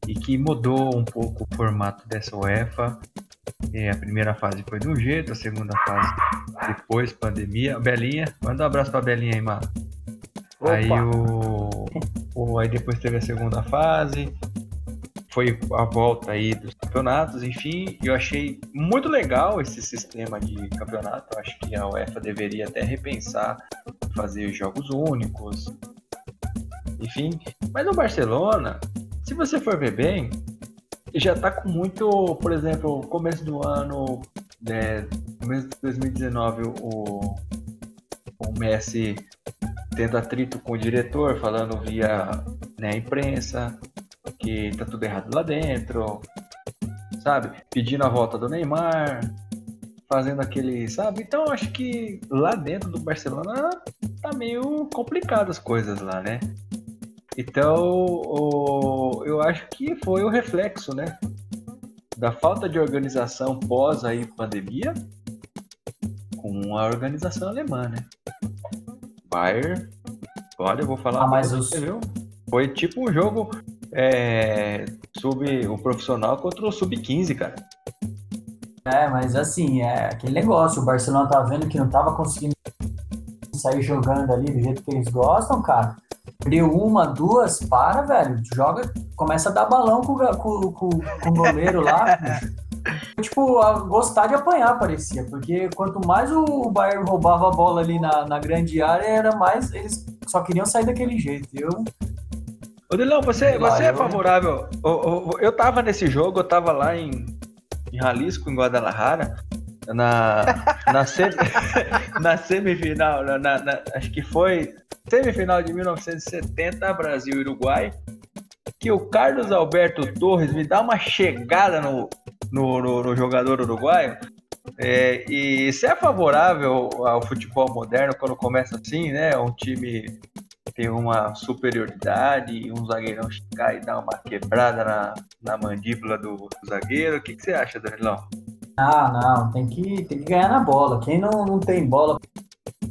E que mudou um pouco o formato dessa UEFA. E a primeira fase foi de um jeito, a segunda fase depois, pandemia. Belinha, manda um abraço pra Belinha aí, mano. Aí o, o. Aí depois teve a segunda fase foi a volta aí dos campeonatos, enfim, eu achei muito legal esse sistema de campeonato. Eu acho que a UEFA deveria até repensar fazer jogos únicos, enfim. Mas no Barcelona, se você for ver bem, já tá com muito, por exemplo, começo do ano, né, começo de 2019, o, o Messi tendo atrito com o diretor, falando via né, imprensa que tá tudo errado lá dentro, sabe? Pedindo a volta do Neymar, fazendo aquele, sabe? Então acho que lá dentro do Barcelona tá meio complicado as coisas lá, né? Então o, eu acho que foi o reflexo, né? Da falta de organização pós aí pandemia com a organização alemã, né? Bayern, olha, eu vou falar. Ah, mas os... você, viu? Foi tipo um jogo é, sub, o profissional contra o sub-15, cara. É, mas assim, é aquele negócio, o Barcelona tá vendo que não tava conseguindo sair jogando ali do jeito que eles gostam, cara. Deu uma, duas, para, velho. Joga, começa a dar balão com, com, com, com o goleiro lá. tipo, a gostar de apanhar, parecia. Porque quanto mais o Bayern roubava a bola ali na, na grande área, era mais. Eles só queriam sair daquele jeito. Eu Ô, Dilão, você, você é favorável? Eu, eu, eu tava nesse jogo, eu tava lá em, em Jalisco, em Guadalajara, na, na, sem, na semifinal, na, na, acho que foi semifinal de 1970, Brasil e Uruguai, que o Carlos Alberto Torres me dá uma chegada no, no, no, no jogador uruguaio. É, e você é favorável ao futebol moderno quando começa assim, né? Um time ter uma superioridade um zagueirão chegar e dar uma quebrada na, na mandíbula do, do zagueiro. O que, que você acha, Danilão? Ah, não, tem que, tem que ganhar na bola. Quem não, não tem bola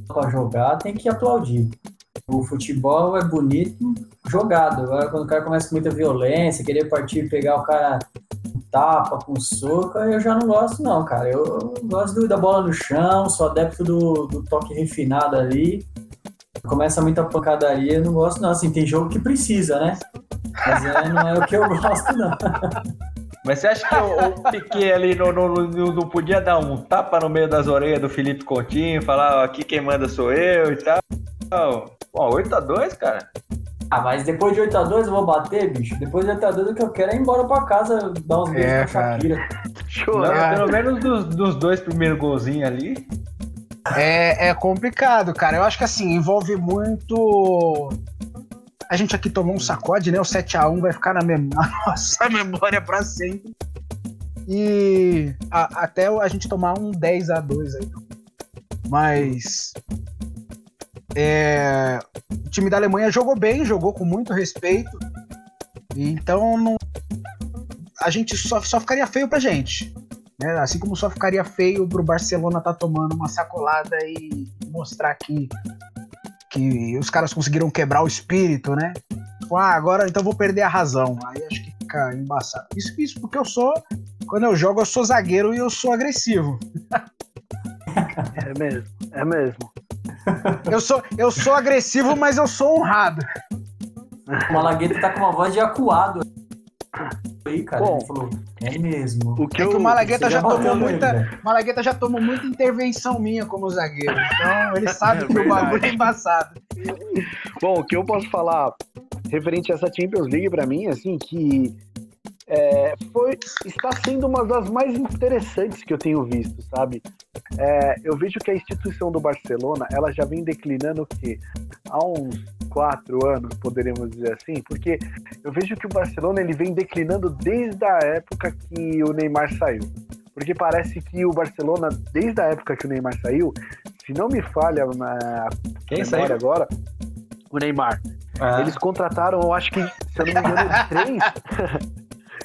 para jogar tem que aplaudir. O futebol é bonito jogado. Agora, quando o cara começa com muita violência, querer partir, pegar o cara com tapa, com soco, eu já não gosto, não, cara. Eu, eu gosto da bola no chão, sou adepto do, do toque refinado ali começa muita pancadaria, eu não gosto não. Assim, tem jogo que precisa, né? Mas é, não é o que eu gosto, não. Mas você acha que o, o Piquet ali não, não, não, não, podia dar um tapa no meio das orelhas do Felipe Coutinho, falar aqui quem manda sou eu e tal? Pô, 8x2, cara. Ah, mas depois de 8x2 eu vou bater, bicho. Depois de 8x2 o que eu quero é ir embora pra casa dar uns beijos é, pra Shakira. Chorar. Pelo menos dos, dos dois primeiros golzinhos ali. É, é complicado, cara. Eu acho que assim, envolve muito A gente aqui tomou um sacode, né? O 7x1 vai ficar na, nossa memória para sempre. E a, até a gente tomar um 10x2 aí. Mas. É, o time da Alemanha jogou bem, jogou com muito respeito. Então não, a gente só, só ficaria feio pra gente. Né? Assim como só ficaria feio pro Barcelona tá tomando uma sacolada e mostrar que, que os caras conseguiram quebrar o espírito, né? Tipo, ah, agora então vou perder a razão. Aí acho que fica embaçado. Isso, isso porque eu sou. Quando eu jogo, eu sou zagueiro e eu sou agressivo. É mesmo, é mesmo. Eu sou, eu sou agressivo, mas eu sou honrado. O Malagueta tá com uma voz de acuado aí, cara. Bom, ele falou, é mesmo. O que, é que o Malagueta já tomou muita. Né? Malagueta já tomou muita intervenção minha como zagueiro. Então ele sabe é que o bagulho é embaçado. Bom, o que eu posso falar referente a essa Champions League para mim, assim, que é, foi, está sendo uma das mais interessantes que eu tenho visto, sabe? É, eu vejo que a instituição do Barcelona, ela já vem declinando o quê? Há uns quatro anos, poderíamos dizer assim, porque eu vejo que o Barcelona ele vem declinando desde a época que o Neymar saiu. Porque parece que o Barcelona, desde a época que o Neymar saiu, se não me falha a Quem saiu agora, o Neymar. Ah. Eles contrataram, eu acho que, se eu não me engano, três,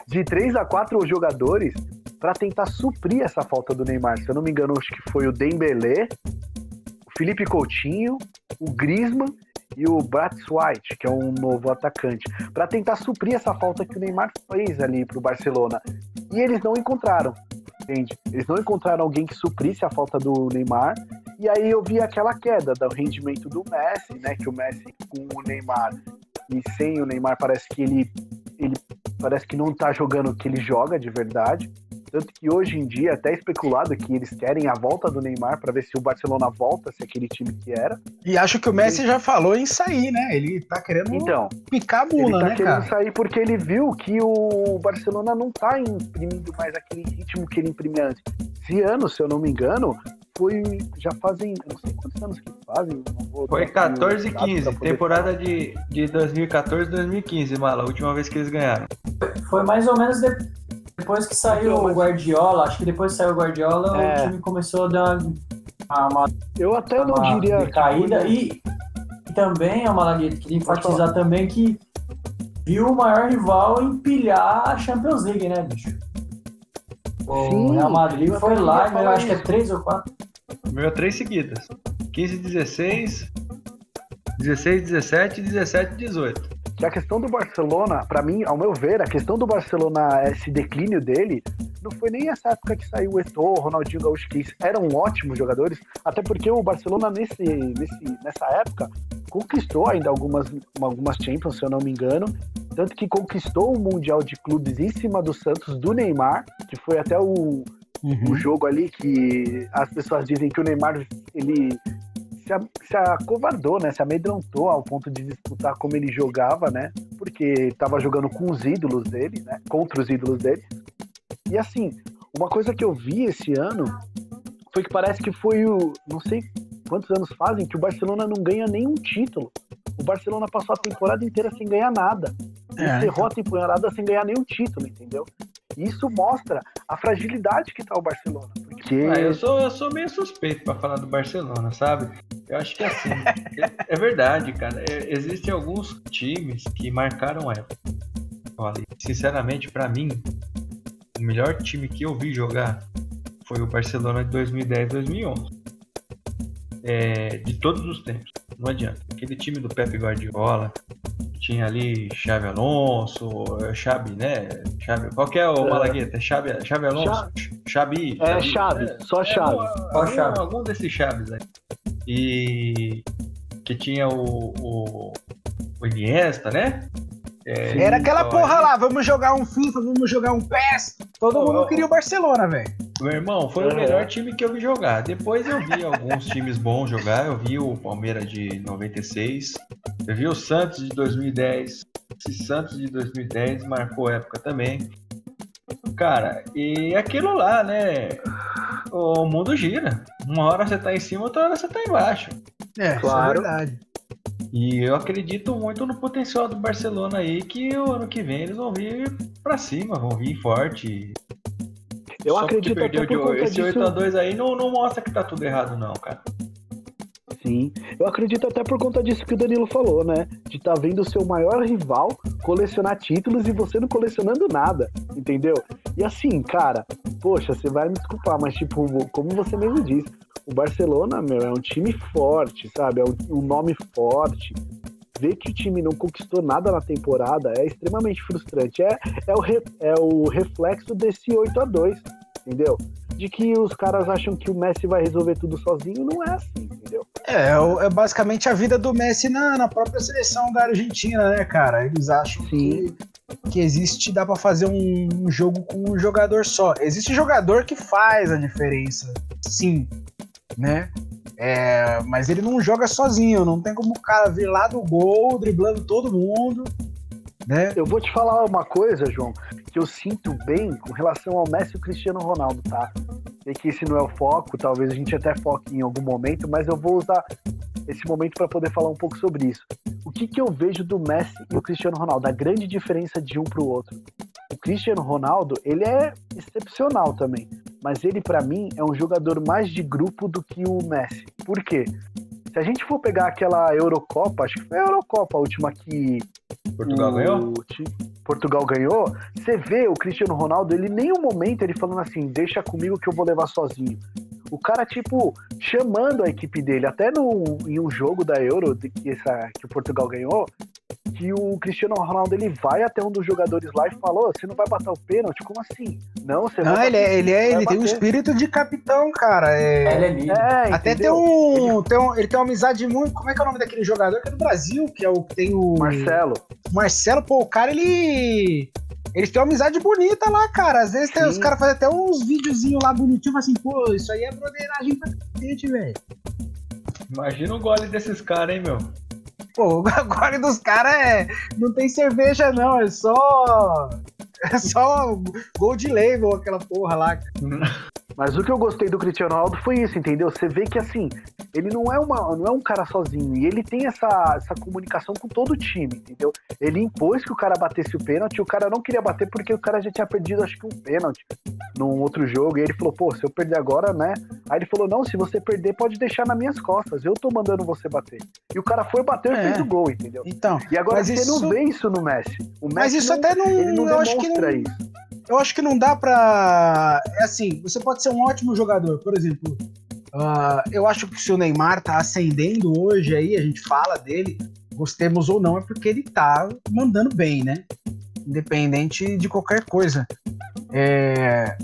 de três a quatro jogadores para tentar suprir essa falta do Neymar. Se eu não me engano, acho que foi o Dembélé, o Felipe Coutinho, o Griezmann e o White, que é um novo atacante, para tentar suprir essa falta que o Neymar fez ali para o Barcelona. E eles não encontraram, entende? Eles não encontraram alguém que suprisse a falta do Neymar. E aí eu vi aquela queda do rendimento do Messi, né? Que o Messi com o Neymar e sem o Neymar parece que ele, ele parece que não tá jogando o que ele joga de verdade. Tanto que hoje em dia é até especulado que eles querem a volta do Neymar para ver se o Barcelona volta a ser aquele time que era. E acho que o Messi já falou em sair, né? Ele tá querendo então, picar a mula, ele tá né, querendo cara? sair porque ele viu que o Barcelona não tá imprimindo mais aquele ritmo que ele imprimia antes. Esse ano, se eu não me engano, foi. Já fazem. Não sei quantos anos que fazem. Foi 14 e 15. Temporada de, de 2014 2015, Mala. A última vez que eles ganharam. Foi mais ou menos de, depois que saiu o Guardiola. Acho que depois que saiu o Guardiola, é. o time começou a dar uma. Eu até não diria. Caída. E, e também, é uma queria enfatizar também que viu o maior rival empilhar a Champions League, né, bicho? O Real Madrid foi lá, eu acho que é 3 ou 4. Ganhou três seguidas. 15, 16, 16, 17 e 17, 18. Que a questão do Barcelona, para mim, ao meu ver, a questão do Barcelona, esse declínio dele, não foi nem essa época que saiu o Eto'o, o Ronaldinho Gaúcho, que eram ótimos jogadores, até porque o Barcelona, nesse, nesse, nessa época, conquistou ainda algumas, algumas Champions, se eu não me engano, tanto que conquistou o Mundial de Clubes em cima do Santos, do Neymar, que foi até o, uhum. o jogo ali que as pessoas dizem que o Neymar ele se, acovardou, né? Se amedrontou ao ponto de disputar como ele jogava, né? Porque estava jogando com os ídolos dele, né? Contra os ídolos dele. E assim, uma coisa que eu vi esse ano foi que parece que foi o. Não sei quantos anos fazem que o Barcelona não ganha nenhum título. O Barcelona passou a temporada inteira sem ganhar nada. É, encerrou então. a temporada sem ganhar nenhum título, entendeu? Isso mostra a fragilidade que está o Barcelona. Porque... Ah, eu, sou, eu sou meio suspeito para falar do Barcelona, sabe? Eu acho que é assim, é, é, verdade, cara. É, existem alguns times que marcaram época. Olha, sinceramente, para mim, o melhor time que eu vi jogar foi o Barcelona de 2010 2011. É, de todos os tempos, não adianta. Aquele time do Pepe Guardiola, tinha ali Xavi Alonso, Xabi, né? Xabi, qual que é o é. Malagueta? Xabi, Xabi Alonso? Xabi? É, Xabi, é, só Xabi. É, algum, algum desses Chaves aí. E que tinha o, o, o Iniesta, né? É, Era aquela porra lá, vamos jogar um FIFA, vamos jogar um PES. Todo oh, mundo queria o Barcelona, velho. Meu irmão, foi o melhor time que eu vi jogar. Depois eu vi alguns times bons jogar. Eu vi o Palmeiras de 96, eu vi o Santos de 2010. Esse Santos de 2010 marcou época também. Cara, e aquilo lá, né? O mundo gira. Uma hora você tá em cima, outra hora você tá embaixo. É, claro. isso é verdade. E eu acredito muito no potencial do Barcelona aí, que o ano que vem eles vão vir pra cima, vão vir forte. Eu Só acredito até por conta esse disso... 8x2 aí não, não mostra que tá tudo errado, não, cara. Sim, eu acredito até por conta disso que o Danilo falou, né? De estar tá vendo o seu maior rival colecionar títulos e você não colecionando nada, entendeu? E assim, cara, poxa, você vai me desculpar, mas tipo, como você mesmo disse, o Barcelona, meu, é um time forte, sabe? É um, nome forte. Ver que o time não conquistou nada na temporada é extremamente frustrante. É, é, o, re, é o reflexo desse 8 a 2 entendeu? De que os caras acham que o Messi vai resolver tudo sozinho, não é assim, entendeu? É, é, é basicamente a vida do Messi na, na própria seleção da Argentina, né, cara? Eles acham Sim. que, que existe, dá para fazer um, um jogo com um jogador só. Existe jogador que faz a diferença, sim, né? É, mas ele não joga sozinho, não tem como o cara vir lá do gol, driblando todo mundo. Né? Eu vou te falar uma coisa, João, que eu sinto bem com relação ao Messi e o Cristiano Ronaldo, tá? E que esse não é o foco, talvez a gente até foque em algum momento, mas eu vou usar esse momento para poder falar um pouco sobre isso. O que, que eu vejo do Messi e o Cristiano Ronaldo? A grande diferença de um para o outro. O Cristiano Ronaldo, ele é excepcional também, mas ele para mim é um jogador mais de grupo do que o Messi. Por quê? Se a gente for pegar aquela Eurocopa, acho que foi a Eurocopa a última que Portugal o... ganhou? Portugal ganhou, você vê o Cristiano Ronaldo, ele em nenhum momento ele falando assim, deixa comigo que eu vou levar sozinho. O cara, tipo, chamando a equipe dele, até no, em um jogo da Euro que, essa, que o Portugal ganhou, que o Cristiano Ronaldo ele vai até um dos jogadores lá e falou: você não vai bater o pênalti? Como assim? Não, você não. ele, é, ele, é, ele tem um espírito de capitão, cara. É, ele é lindo. É, até tem um, tem um. Ele tem uma amizade muito. Como é que é o nome daquele jogador que é do Brasil, que é o que tem o. Marcelo. Marcelo, pô, o cara, ele. Eles têm uma amizade bonita lá, cara. Às vezes tem, os caras fazem até uns videozinhos lá bonitinhos, assim, pô, isso aí é broderagem pra cacete, velho. Imagina o gole desses caras, hein, meu? Pô, o gole dos caras é. Não tem cerveja, não, é só. É só Gold Label, aquela porra lá. Mas o que eu gostei do Cristiano Ronaldo foi isso, entendeu? Você vê que assim, ele não é, uma, não é um cara sozinho. E ele tem essa, essa comunicação com todo o time, entendeu? Ele impôs que o cara batesse o pênalti, o cara não queria bater porque o cara já tinha perdido, acho que um pênalti num outro jogo. E ele falou, pô, se eu perder agora, né? Aí ele falou, não, se você perder, pode deixar nas minhas costas. Eu tô mandando você bater. E o cara foi bater é. e fez o gol, entendeu? Então. E agora você isso... não vê isso no Messi. O Messi mas isso não, até não. Ele não eu acho que não... isso eu acho que não dá pra. É assim, você pode ser um ótimo jogador. Por exemplo, uh, eu acho que se o Neymar tá ascendendo hoje aí, a gente fala dele, gostemos ou não, é porque ele tá mandando bem, né? Independente de qualquer coisa. É...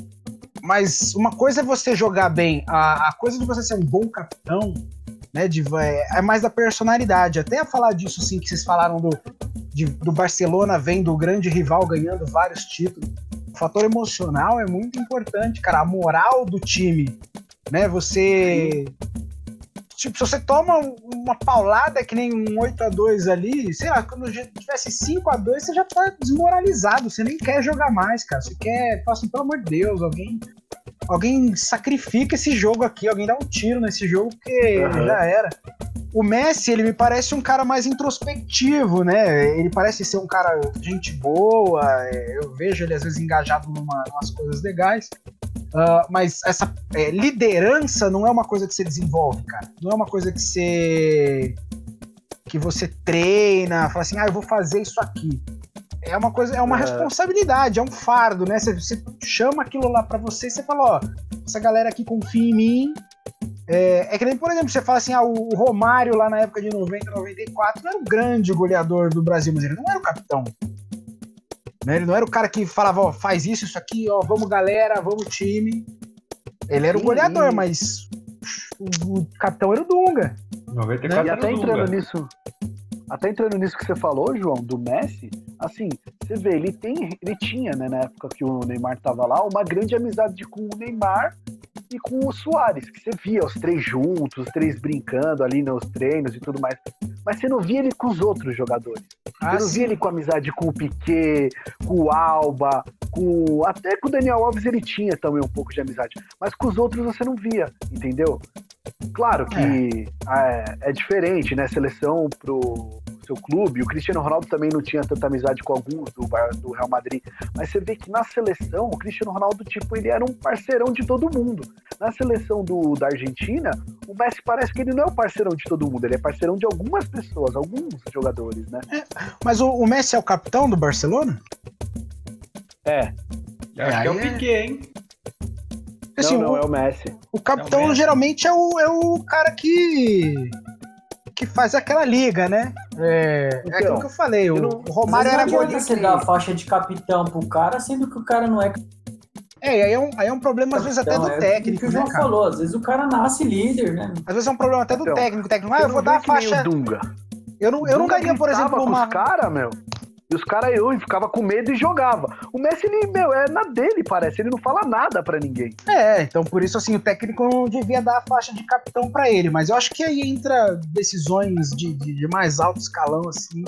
Mas uma coisa é você jogar bem, a, a coisa de você ser um bom capitão, né? De, é, é mais da personalidade. Até a falar disso, sim, que vocês falaram do, de, do Barcelona vendo o grande rival ganhando vários títulos. O fator emocional é muito importante, cara. A moral do time, né? Você. Tipo, se você toma uma paulada que nem um 8 a 2 ali, sei lá, quando tivesse 5 a 2 você já tá desmoralizado, você nem quer jogar mais, cara. Você quer, fala assim, pelo amor de Deus, alguém alguém sacrifica esse jogo aqui, alguém dá um tiro nesse jogo, porque uhum. já era. O Messi, ele me parece um cara mais introspectivo, né? Ele parece ser um cara gente boa, é, eu vejo ele às vezes engajado numa, umas coisas legais. Uh, mas essa é, liderança não é uma coisa que você desenvolve, cara. Não é uma coisa que você que você treina, fala assim, ah, eu vou fazer isso aqui. É uma coisa, é uma é. responsabilidade, é um fardo, né? Você, você chama aquilo lá para você e você fala, ó, essa galera aqui confia em mim, é, é, que nem, por exemplo, você fala assim, ah, o Romário lá na época de 90, 94 não era o grande goleador do Brasil, mas ele não era o capitão. Né? Ele não era o cara que falava, ó, faz isso, isso aqui, ó, vamos galera, vamos time. Ele era o goleador, mas o, o capitão era o Dunga. 94 né? E até entrando Dunga. nisso, até entrando nisso que você falou, João, do Messi, assim, você vê, ele tem, ele tinha, né, na época que o Neymar tava lá, uma grande amizade com o Neymar e com o Soares, que você via os três juntos, os três brincando ali nos treinos e tudo mais. Mas você não via ele com os outros jogadores. Ah, você não sim. via ele com amizade com o Piquet, com o Alba, com. Até com o Daniel Alves ele tinha também um pouco de amizade. Mas com os outros você não via, entendeu? Claro que é, é, é diferente, né? Seleção pro seu clube. O Cristiano Ronaldo também não tinha tanta amizade com alguns do, do Real Madrid. Mas você vê que na seleção, o Cristiano Ronaldo, tipo, ele era um parceirão de todo mundo. Na seleção do, da Argentina, o Messi parece que ele não é o parceirão de todo mundo, ele é parceirão de algumas pessoas, alguns jogadores, né? É, mas o, o, Messi é o capitão do Barcelona? É. Acho que é o Piquet, hein? Assim, não, não, o, é o Messi. O capitão é o Messi. geralmente é o, é o cara que que faz aquela liga, né? É, então, é aquilo que eu falei. O, não, o Romário era gordinho. Você dá a faixa de capitão pro cara, sendo que o cara não é. É, aí é um, aí é um problema, às vezes, até do é técnico. que o João né, falou, às vezes o cara nasce líder, né? Às vezes é um problema até do então, técnico. O técnico, ah, eu vou dar a faixa. Dunga. Eu não, eu não daria, por exemplo, uma. cara, meu. E os caras, eu ficava com medo e jogava. O Messi, ele, meu, é na dele, parece. Ele não fala nada para ninguém. É, então por isso, assim, o técnico não devia dar a faixa de capitão para ele. Mas eu acho que aí entra decisões de, de, de mais alto escalão, assim.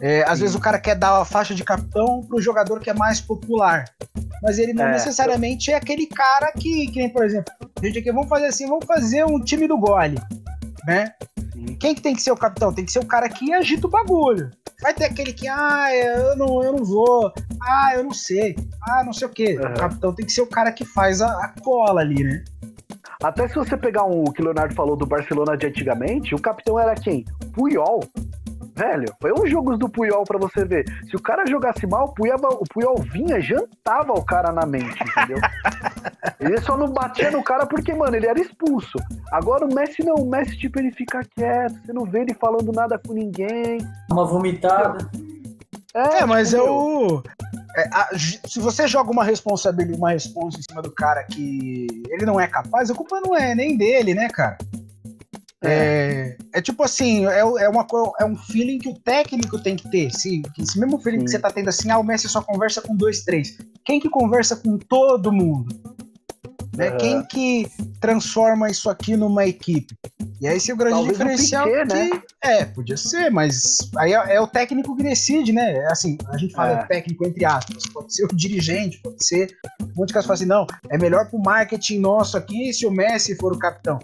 É, às vezes o cara quer dar a faixa de capitão pro jogador que é mais popular. Mas ele não é, necessariamente é aquele cara que, que nem, por exemplo, gente aqui, vamos fazer assim, vamos fazer um time do gole, né? Quem que tem que ser o capitão? Tem que ser o cara que agita o bagulho. Vai ter aquele que, ah, eu não, eu não vou, ah, eu não sei, ah, não sei o quê. Uhum. O capitão tem que ser o cara que faz a, a cola ali, né? Até se você pegar um, o que o Leonardo falou do Barcelona de antigamente, o capitão era quem? Puyol. Velho, foi uns jogos do Puyol para você ver. Se o cara jogasse mal, o Puyol, o Puyol vinha, jantava o cara na mente, entendeu? ele só não batia no cara porque, mano, ele era expulso. Agora o Messi não, o Messi, tipo, ele fica quieto, você não vê ele falando nada com ninguém. Uma vomitada. É, é mas tipo, eu. É, a, se você joga uma responsabilidade, uma responsa em cima do cara que ele não é capaz, a culpa não é nem dele, né, cara? É, é, tipo assim, é, é, uma, é um feeling que o técnico tem que ter. Se, esse mesmo feeling Sim. que você tá tendo assim, ah, o Messi só conversa com dois, três. Quem que conversa com todo mundo? Né? Uhum. Quem que transforma isso aqui numa equipe? E aí esse é o grande Talvez diferencial que, né? É, podia ser, mas aí é, é, o técnico que decide, né? Assim, a gente fala é. técnico entre aspas, pode ser o dirigente, pode ser. De casos falam assim, não, é melhor pro marketing nosso aqui se o Messi for o capitão.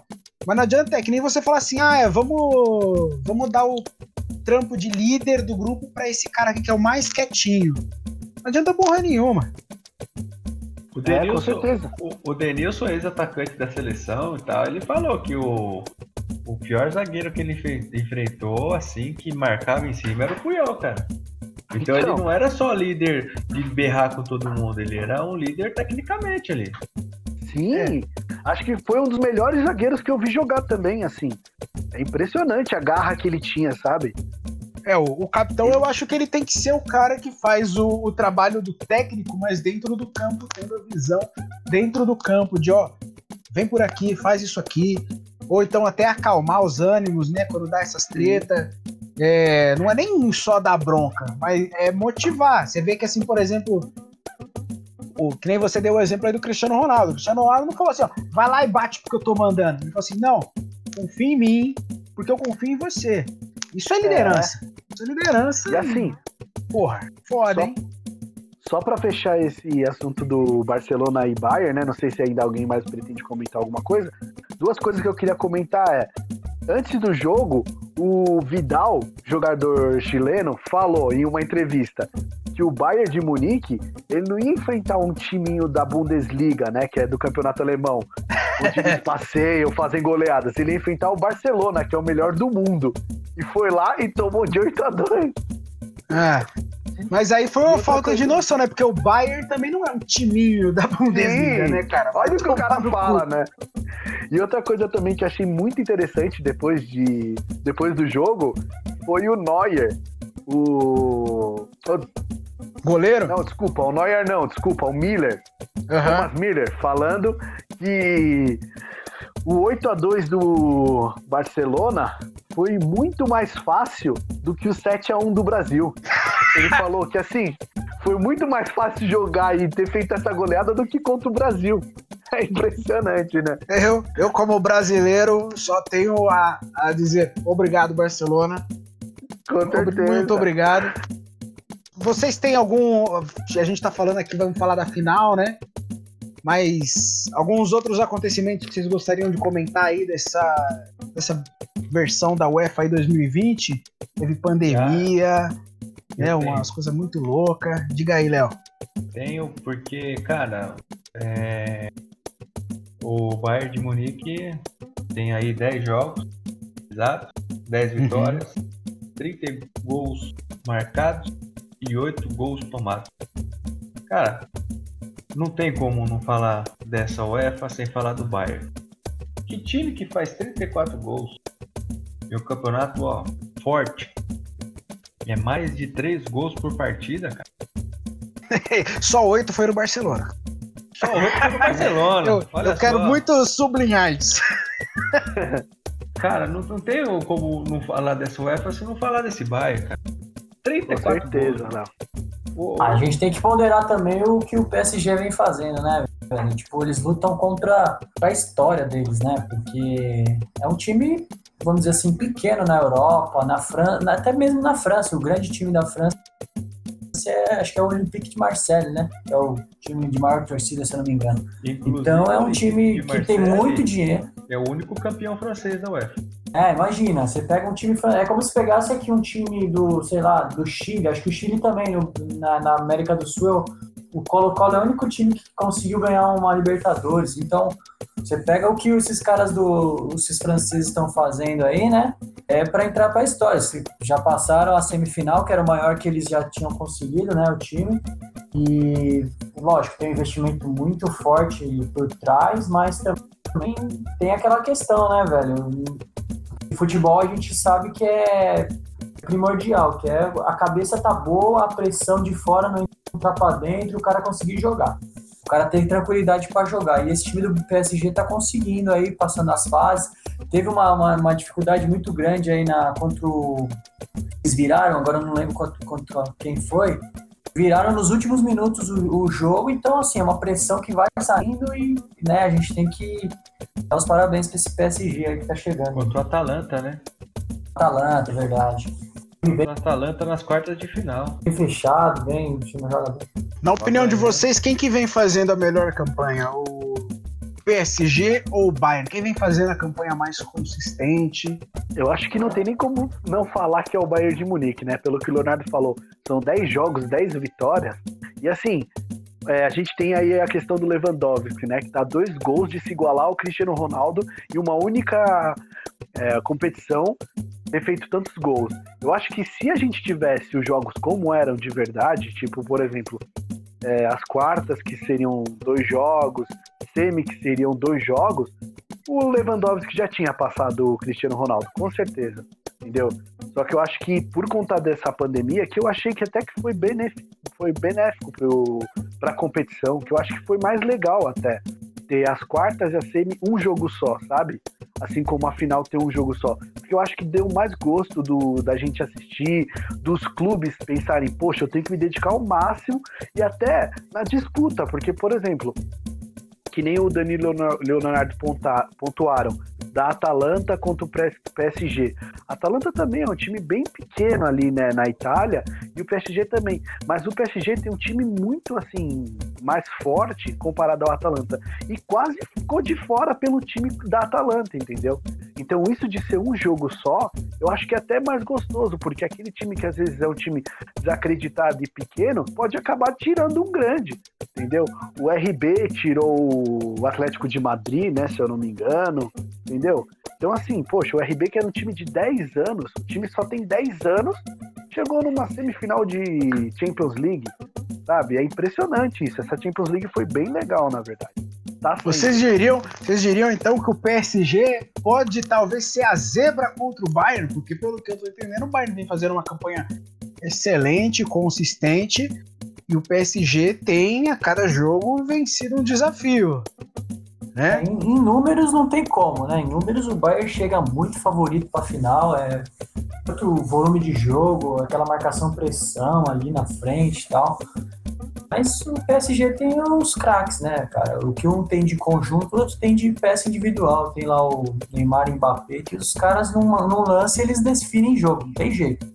Mas não adianta, é que nem você falar assim, ah, é, vamos, vamos dar o trampo de líder do grupo para esse cara aqui que é o mais quietinho. Não adianta porra nenhuma. O Denilson, é, o, o Denilson, ex-atacante da seleção e tal, ele falou que o, o pior zagueiro que ele enfrentou, assim, que marcava em cima era o Puyol, cara. Então, então, ele não era só líder de berrar com todo mundo, ele era um líder tecnicamente ali. Sim, é. acho que foi um dos melhores zagueiros que eu vi jogar também, assim. É impressionante a garra que ele tinha, sabe? É, o, o capitão eu acho que ele tem que ser o cara que faz o, o trabalho do técnico, mas dentro do campo, tendo a visão dentro do campo, de ó, vem por aqui, faz isso aqui, ou então até acalmar os ânimos, né, quando dá essas tretas. É, não é nem só dar bronca, mas é motivar. Você vê que, assim, por exemplo, o, que nem você deu o exemplo aí do Cristiano Ronaldo. O Cristiano Ronaldo não falou assim, ó, vai lá e bate porque eu tô mandando. Ele falou assim, não, confia em mim, porque eu confio em você. Isso é liderança. É. Isso é liderança. E assim, porra, foda, só, hein? Só para fechar esse assunto do Barcelona e Bayern, né? Não sei se ainda alguém mais pretende comentar alguma coisa. Duas coisas que eu queria comentar é, antes do jogo, o Vidal, jogador chileno, falou em uma entrevista que o Bayern de Munique, ele não ia enfrentar um timinho da Bundesliga, né, que é do campeonato alemão, onde eles passeiam, fazem goleadas. Ele ia enfrentar o Barcelona, que é o melhor do mundo. E foi lá e tomou de 8 a 2. É. Mas aí foi uma falta de noção, né? Porque o Bayern também não é um timinho da Bundesliga, Sim. né, cara? Olha o que o cara fala, né? E outra coisa também que achei muito interessante depois, de, depois do jogo foi o Neuer. O. Goleiro? Não, desculpa, o Neuer não, desculpa, o Miller. Uhum. Thomas Miller, falando que o 8 a 2 do Barcelona foi muito mais fácil do que o 7 a 1 do Brasil. Ele falou que assim, foi muito mais fácil jogar e ter feito essa goleada do que contra o Brasil. É impressionante, né? Eu, eu como brasileiro, só tenho a, a dizer obrigado, Barcelona. Com certeza. Muito obrigado vocês têm algum. A gente tá falando aqui, vamos falar da final, né? Mas alguns outros acontecimentos que vocês gostariam de comentar aí dessa, dessa versão da UEFA aí 2020? Teve pandemia, né? Umas coisas muito loucas. Diga aí, Léo. Tenho, porque, cara, é... o Bayern de Munique tem aí 10 jogos, exato, 10 uhum. vitórias, uhum. 30 gols marcados e 8 gols tomados. Cara, não tem como não falar dessa UEFA sem falar do Bayern. Que time que faz 34 gols e o campeonato ó, forte é mais de 3 gols por partida, cara. Só 8 foi no Barcelona. Só 8 foi no Barcelona. eu, eu quero muito sublinhar isso. cara, não, não tem como não falar dessa UEFA se não falar desse Bayern, cara. 34 Com certeza, gols. Não. A gente tem que ponderar também o que o PSG vem fazendo, né? Tipo, eles lutam contra a história deles, né? Porque é um time, vamos dizer assim, pequeno na Europa, na França, até mesmo na França. O grande time da França é, acho que é o Olympique de Marseille, né? É o time de maior torcida, se eu não me engano. Inclusive, então é um time que tem muito dinheiro. É o único campeão francês da UEFA. É, imagina, você pega um time. É como se pegasse aqui um time do, sei lá, do Chile. Acho que o Chile também, no, na, na, América do Sul, o Colo-Colo é o único time que conseguiu ganhar uma Libertadores. Então, você pega o que esses caras do. esses franceses estão fazendo aí, né? É para entrar para a história. Já passaram a semifinal, que era o maior que eles já tinham conseguido, né? O time. E, lógico, tem um investimento muito forte por trás, mas também tem aquela questão, né, velho? futebol a gente sabe que é primordial, que é a cabeça tá boa, a pressão de fora não entrar para dentro, o cara conseguir jogar. O cara tem tranquilidade para jogar. E esse time do PSG tá conseguindo aí, passando as fases. Teve uma, uma, uma, dificuldade muito grande aí na, contra o. Eles viraram, agora eu não lembro contra, contra quem foi. Viraram nos últimos minutos o, o, jogo, então assim, é uma pressão que vai saindo e né, a gente tem que dar os parabéns para esse PSG aí que tá chegando. Contra o Atalanta, né? Atalanta, é verdade. O Atalanta nas quartas de final. Bem fechado, bem, o time joga bem. Na opinião de vocês, quem que vem fazendo a melhor campanha? O PSG ou o Bayern? Quem vem fazendo a campanha mais consistente? Eu acho que não tem nem como não falar que é o Bayern de Munique, né? Pelo que o Leonardo falou. São 10 jogos, 10 vitórias. E assim, é, a gente tem aí a questão do Lewandowski, né? Que tá dois gols de se igualar ao Cristiano Ronaldo em uma única é, competição ter feito tantos gols. Eu acho que se a gente tivesse os jogos como eram de verdade, tipo, por exemplo, é, as quartas que seriam dois jogos, semi que seriam dois jogos, o Lewandowski já tinha passado o Cristiano Ronaldo, com certeza entendeu? Só que eu acho que por conta dessa pandemia, que eu achei que até que foi benéfico, foi benéfico para a competição, que eu acho que foi mais legal até ter as quartas e a semi um jogo só, sabe? Assim como a final ter um jogo só. Porque eu acho que deu mais gosto do, da gente assistir, dos clubes pensarem, poxa, eu tenho que me dedicar ao máximo e até na disputa, porque, por exemplo, que nem o Danilo Leonardo pontuaram, da Atalanta contra o PSG. A Atalanta também é um time bem pequeno ali, né, na Itália, e o PSG também. Mas o PSG tem um time muito, assim, mais forte comparado ao Atalanta. E quase ficou de fora pelo time da Atalanta, entendeu? Então, isso de ser um jogo só, eu acho que é até mais gostoso, porque aquele time que às vezes é um time desacreditado e pequeno, pode acabar tirando um grande, entendeu? O RB tirou o Atlético de Madrid, né, se eu não me engano, entendeu? Então, assim, poxa, o RB que era um time de 10 anos, o time só tem 10 anos, chegou numa semifinal de Champions League, sabe? É impressionante isso. Essa Champions League foi bem legal, na verdade. Tá vocês, diriam, vocês diriam então que o PSG pode talvez ser a zebra contra o Bayern? Porque pelo que eu tô entendendo, o Bayern vem fazendo uma campanha excelente, consistente, e o PSG tem a cada jogo vencido um desafio. Né? Em, em, números não tem como, né? Em números o Bayern chega muito favorito para a final, é tanto volume de jogo, aquela marcação pressão ali na frente e tal. Mas o PSG tem uns craques, né, cara? O que um tem de conjunto, o outro tem de peça individual. Tem lá o Neymar e Mbappé, que os caras num, num lance eles definem jogo, não tem jeito.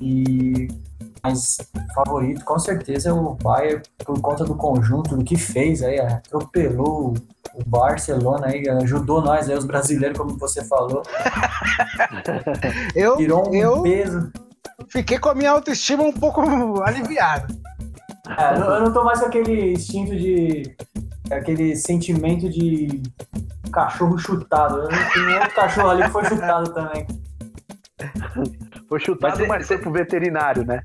E Mas favorito com certeza é o Bayern por conta do conjunto, do que fez aí, atropelou o Barcelona aí, ajudou nós aí, os brasileiros, como você falou. eu, Tirou um eu peso. Fiquei com a minha autoestima um pouco aliviada. É, eu não tô mais com aquele instinto de. aquele sentimento de cachorro chutado. Tem outro cachorro ali que foi chutado também. Foi chutado, mas, mas foi pro veterinário, né?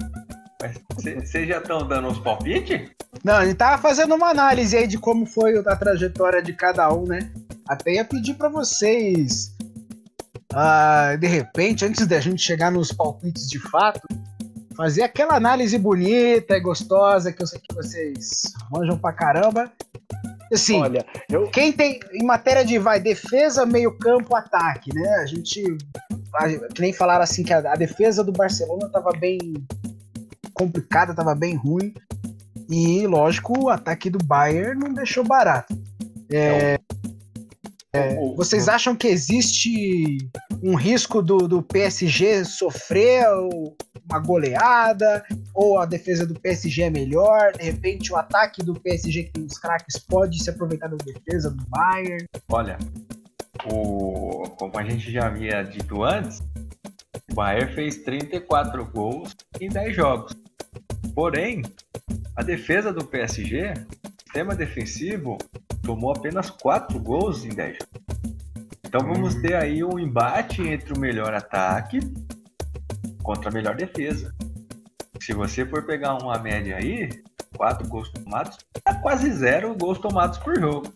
Vocês já estão dando uns palpites? Não, a gente tava fazendo uma análise aí de como foi a trajetória de cada um, né? Até ia pedir para vocês, uh, de repente, antes da gente chegar nos palpites de fato, fazer aquela análise bonita e gostosa que eu sei que vocês manjam pra caramba. Assim, Olha, eu... quem tem em matéria de vai defesa, meio campo, ataque, né? A gente que nem falaram assim que a, a defesa do Barcelona estava bem complicada, estava bem ruim. E, lógico, o ataque do Bayern não deixou barato. É, é, vocês acham que existe um risco do, do PSG sofrer uma goleada? Ou a defesa do PSG é melhor? De repente, o ataque do PSG, que tem os craques, pode se aproveitar da defesa do Bayern? Olha, o, como a gente já havia dito antes, o Bayern fez 34 gols em 10 jogos. Porém, a defesa do PSG, sistema defensivo, tomou apenas 4 gols em 10 jogos. Então vamos ter aí um embate entre o melhor ataque contra a melhor defesa. Se você for pegar uma média aí, 4 gols tomados, é quase zero gols tomados por jogo.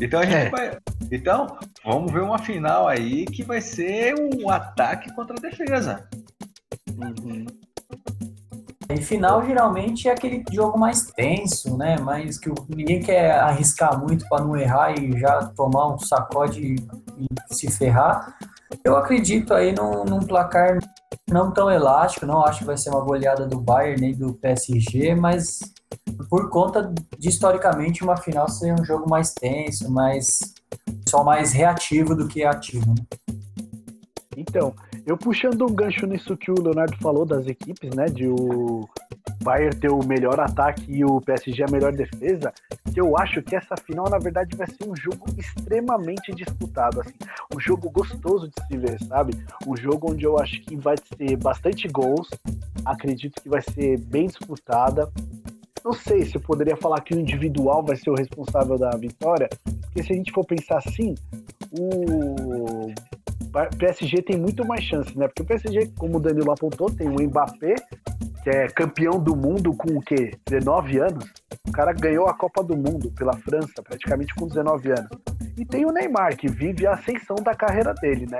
Então a gente é. vai. Então, vamos ver uma final aí que vai ser um ataque contra a defesa. Uhum. Em final, geralmente, é aquele jogo mais tenso, né? Mas que ninguém quer arriscar muito para não errar e já tomar um sacode e se ferrar. Eu acredito aí num, num, placar não tão elástico, não acho que vai ser uma goleada do Bayern nem do PSG, mas por conta de historicamente uma final ser um jogo mais tenso, mais só mais reativo do que ativo. Né? Então, eu puxando um gancho nisso que o Leonardo falou das equipes, né, de o Bayern ter o melhor ataque e o PSG a melhor defesa, eu acho que essa final na verdade vai ser um jogo extremamente disputado, assim, um jogo gostoso de se ver, sabe? Um jogo onde eu acho que vai ter bastante gols, acredito que vai ser bem disputada, não sei se eu poderia falar que o individual vai ser o responsável da vitória, porque se a gente for pensar assim, o PSG tem muito mais chance, né? Porque o PSG, como o Danilo apontou, tem o Mbappé, que é campeão do mundo com o quê? 19 anos? O cara ganhou a Copa do Mundo pela França, praticamente com 19 anos. E tem o Neymar, que vive a ascensão da carreira dele, né?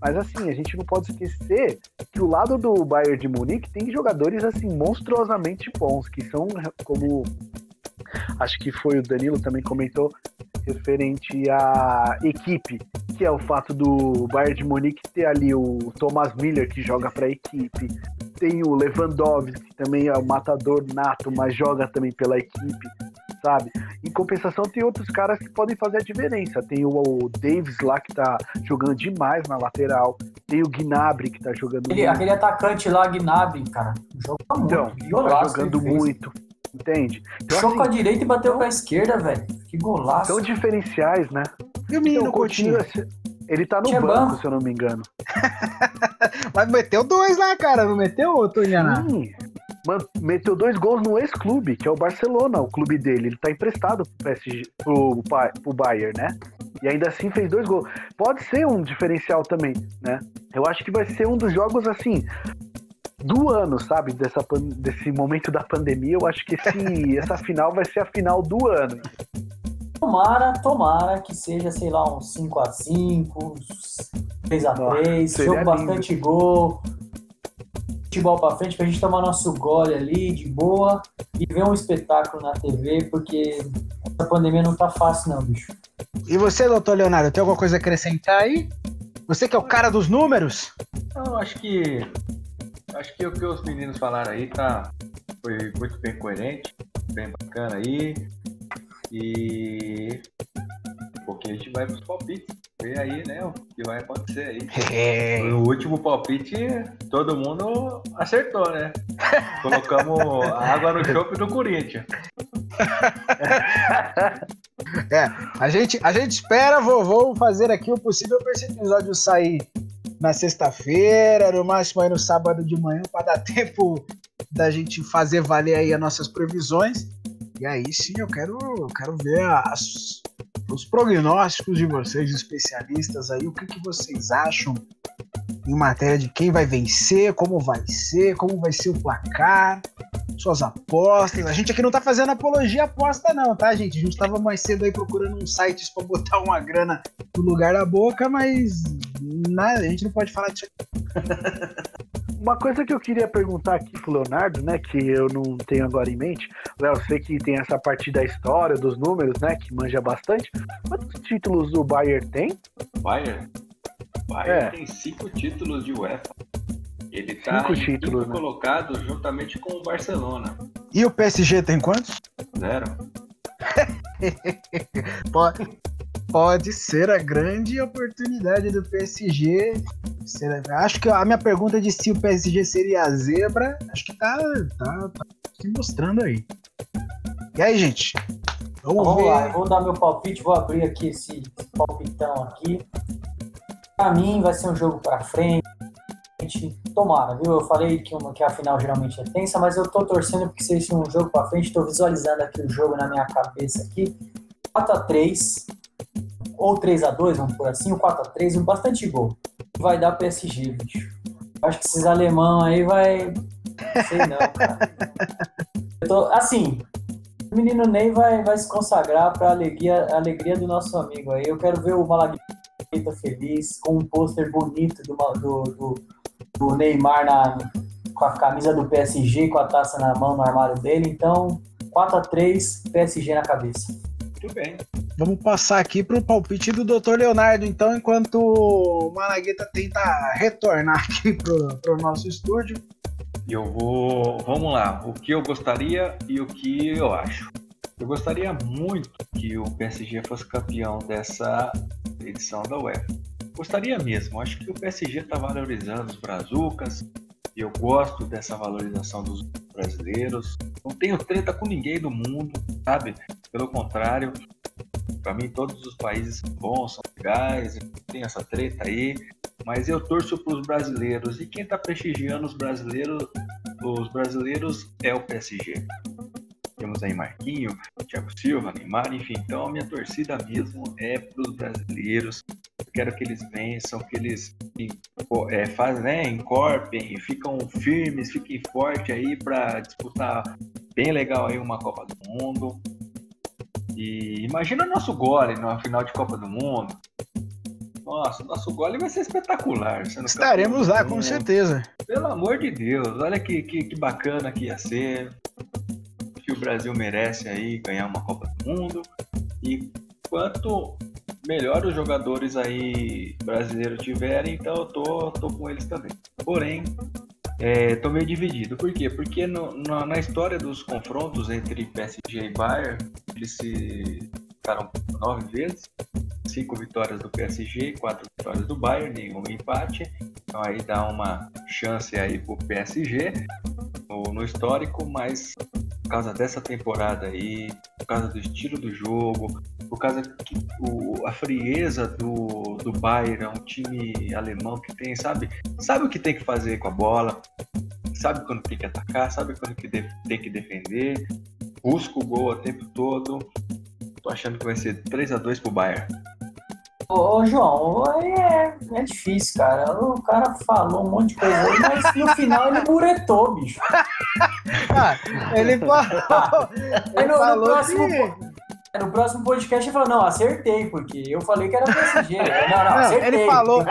Mas assim, a gente não pode esquecer que o lado do Bayern de Munique tem jogadores assim monstruosamente bons, que são como acho que foi o Danilo também comentou referente à equipe, que é o fato do Bayern de Munique ter ali o Thomas Miller que joga para a equipe, tem o Lewandowski que também é o matador nato, mas joga também pela equipe sabe? Em compensação, tem outros caras que podem fazer a diferença. Tem o, o Davis lá que tá jogando demais na lateral. Tem o Gnabry que tá jogando Aquele, aquele atacante lá, Gnabry, cara, joga então, muito. tá jogando muito. Entende? Então, Chocou assim, a direita e bateu com a esquerda, velho. Que golaço. São diferenciais, né? E o menino então, continua. Ele tá no banco, banco, se eu não me engano. Mas meteu dois lá, cara. Não meteu, ou tô enganado? Sim meteu dois gols no ex-clube, que é o Barcelona, o clube dele. Ele tá emprestado pro, PSG, pro, pro Bayern, né? E ainda assim fez dois gols. Pode ser um diferencial também, né? Eu acho que vai ser um dos jogos, assim, do ano, sabe? Dessa, desse momento da pandemia. Eu acho que esse, essa final vai ser a final do ano. Tomara, tomara que seja, sei lá, um 5x5, 3x3, jogo bastante gol, futebol para frente para a gente tomar nosso gole ali de boa e ver um espetáculo na TV, porque essa pandemia não tá fácil não, bicho. E você, doutor Leonardo, tem alguma coisa a acrescentar aí? Você que é o cara dos números? Não, acho que acho que o que os meninos falaram aí tá foi muito bem coerente, bem bacana aí. E um pouquinho a gente vai pros palpites. ver aí, né, o que vai acontecer aí. É. O último palpite, todo mundo acertou, né? Colocamos água no chope do Corinthians. É, a gente, a gente espera, vou, vou fazer aqui o possível para esse episódio sair na sexta-feira, no máximo aí no sábado de manhã, para dar tempo da gente fazer valer aí as nossas previsões. E aí sim eu quero, quero ver as, os prognósticos de vocês, especialistas aí, o que, que vocês acham em matéria de quem vai vencer, como vai ser, como vai ser o placar, suas apostas. A gente aqui não tá fazendo apologia aposta, não, tá, gente? A gente tava mais cedo aí procurando uns sites para botar uma grana no lugar da boca, mas nada, a gente não pode falar disso Uma coisa que eu queria perguntar aqui pro Leonardo, né, que eu não tenho agora em mente, Léo, sei que tem essa parte da história, dos números, né, que manja bastante. Quantos títulos o Bayern tem? Bayern? Bayern é. tem cinco títulos de UEFA. Ele tá Cinco títulos, né? colocado juntamente com o Barcelona. E o PSG tem quantos? Zero. pode, pode ser a grande oportunidade do PSG. Acho que a minha pergunta de se o PSG seria a zebra, acho que tá, tá, tá se mostrando aí. E aí, gente? Vamos, Vamos lá, vou dar meu palpite, vou abrir aqui esse palpitão aqui. Para mim vai ser um jogo para frente. Tomara, viu? Eu falei que, uma, que a final geralmente é tensa, mas eu tô torcendo porque seja um jogo para frente. Tô visualizando aqui o jogo na minha cabeça aqui. 4x3 ou 3x2, vamos por assim, o 4x3, um bastante gol. Vai dar PSG, bicho. Acho que esses alemão aí vai. Sei não, cara. Tô, assim, o menino Ney vai, vai se consagrar para alegria, alegria do nosso amigo aí. Eu quero ver o Malagueta feliz, com um pôster bonito do, do, do, do, Neymar na, com a camisa do PSG, com a taça na mão no armário dele. Então, 4 a 3 PSG na cabeça. Muito bem. Vamos passar aqui para o palpite do Dr. Leonardo, então, enquanto o Malagueta tenta retornar aqui para o nosso estúdio. Eu vou. Vamos lá. O que eu gostaria e o que eu acho. Eu gostaria muito que o PSG fosse campeão dessa edição da UEFA. Gostaria mesmo. Acho que o PSG está valorizando os brazucas. E eu gosto dessa valorização dos brasileiros. Não tenho treta com ninguém do mundo, sabe? Pelo contrário, para mim todos os países são bons, são legais, tem essa treta aí mas eu torço para os brasileiros e quem está prestigiando os brasileiros, os brasileiros é o PSG. Temos aí Marquinho, Thiago Silva, Neymar, enfim. Então a minha torcida mesmo é para os brasileiros. Eu quero que eles vençam, que eles é, fazem, né, encorpem, ficam firmes, fiquem fortes aí para disputar bem legal aí uma Copa do Mundo. E imagina nosso gole na final de Copa do Mundo. Nossa, nosso gole vai ser espetacular. Estaremos lá, com certeza. Pelo amor de Deus, olha que, que, que bacana que ia ser. Brasil merece aí ganhar uma Copa do Mundo. E quanto melhor os jogadores aí brasileiros tiverem, então eu tô, tô com eles também. Porém, é, tô meio dividido. Por quê? Porque no, na, na, história dos confrontos entre PSG e Bayern, eles se ficaram nove vezes cinco vitórias do PSG, quatro vitórias do Bayern, nenhum empate. Então aí dá uma chance aí pro PSG no, no histórico, mas por causa dessa temporada aí, por causa do estilo do jogo, por causa que o, a frieza do, do Bayern, um time alemão que tem, sabe, sabe o que tem que fazer com a bola, sabe quando tem que atacar, sabe quando que tem que defender, busca o gol o tempo todo. Tô achando que vai ser 3 a 2 pro Bayern. Ô, João, é, é difícil, cara. O cara falou um monte de coisa aí, mas no final ele muretou, bicho. ah, ele falou. ele no, falou no, próximo, que... no próximo podcast ele falou: não, acertei, porque eu falei que era PSG. Não, não, não acertei. Ele falou.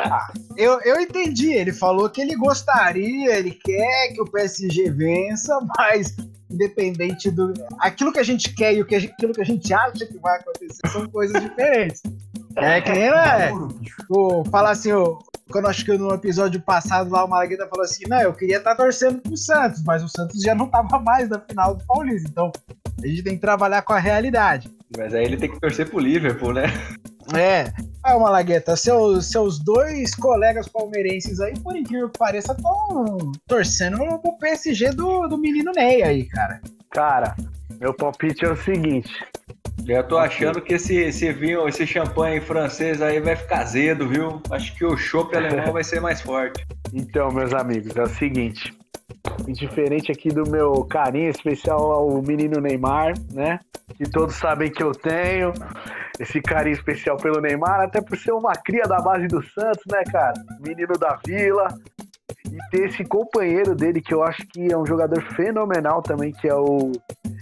eu, eu entendi, ele falou que ele gostaria, ele quer que o PSG vença, mas independente do. Aquilo que a gente quer e aquilo que a gente acha que vai acontecer são coisas diferentes. É que nem né? o, falar assim, o, quando acho que no episódio passado lá o Malagueta falou assim: não, eu queria estar tá torcendo pro Santos, mas o Santos já não tava mais na final do Paulista. Então a gente tem que trabalhar com a realidade. Mas aí ele tem que torcer pro Liverpool, né? É. Ah, Malagueta, seus, seus dois colegas palmeirenses aí, por incrível que pareça, estão torcendo pro PSG do, do menino Ney aí, cara. Cara, meu palpite é o seguinte. Já tô achando que esse, esse vinho, esse champanhe francês aí vai ficar azedo, viu? Acho que o chopp alemão vai ser mais forte. Então, meus amigos, é o seguinte. Diferente aqui do meu carinho especial ao menino Neymar, né? Que todos sabem que eu tenho esse carinho especial pelo Neymar, até por ser uma cria da base do Santos, né, cara? Menino da Vila. E ter esse companheiro dele, que eu acho que é um jogador fenomenal também, que é o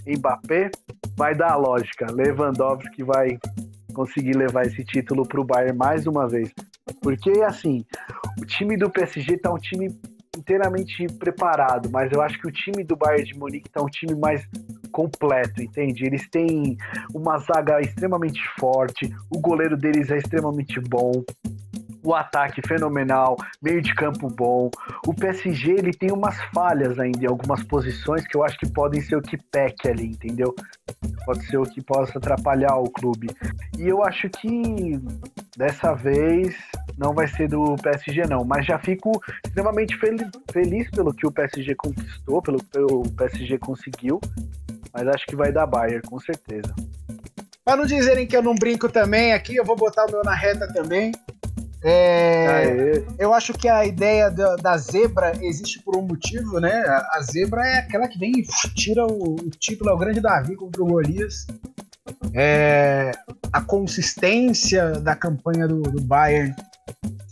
Mbappé, vai dar a lógica. Lewandowski vai conseguir levar esse título pro Bayern mais uma vez. Porque, assim, o time do PSG tá um time inteiramente preparado, mas eu acho que o time do Bayern de Munique tá um time mais completo, entende? Eles têm uma zaga extremamente forte, o goleiro deles é extremamente bom, o ataque fenomenal, meio de campo bom. O PSG ele tem umas falhas ainda em algumas posições que eu acho que podem ser o que peque ali, entendeu? Pode ser o que possa atrapalhar o clube. E eu acho que dessa vez não vai ser do PSG não, mas já fico extremamente fel feliz pelo que o PSG conquistou, pelo que o PSG conseguiu. Mas acho que vai dar Bayern, com certeza. Para não dizerem que eu não brinco também aqui, eu vou botar o meu na reta também. É, eu acho que a ideia da, da, zebra existe por um motivo, né? A, a, zebra é aquela que vem e tira o, o título ao grande Davi contra o Golias. É, a consistência da campanha do, do Bayern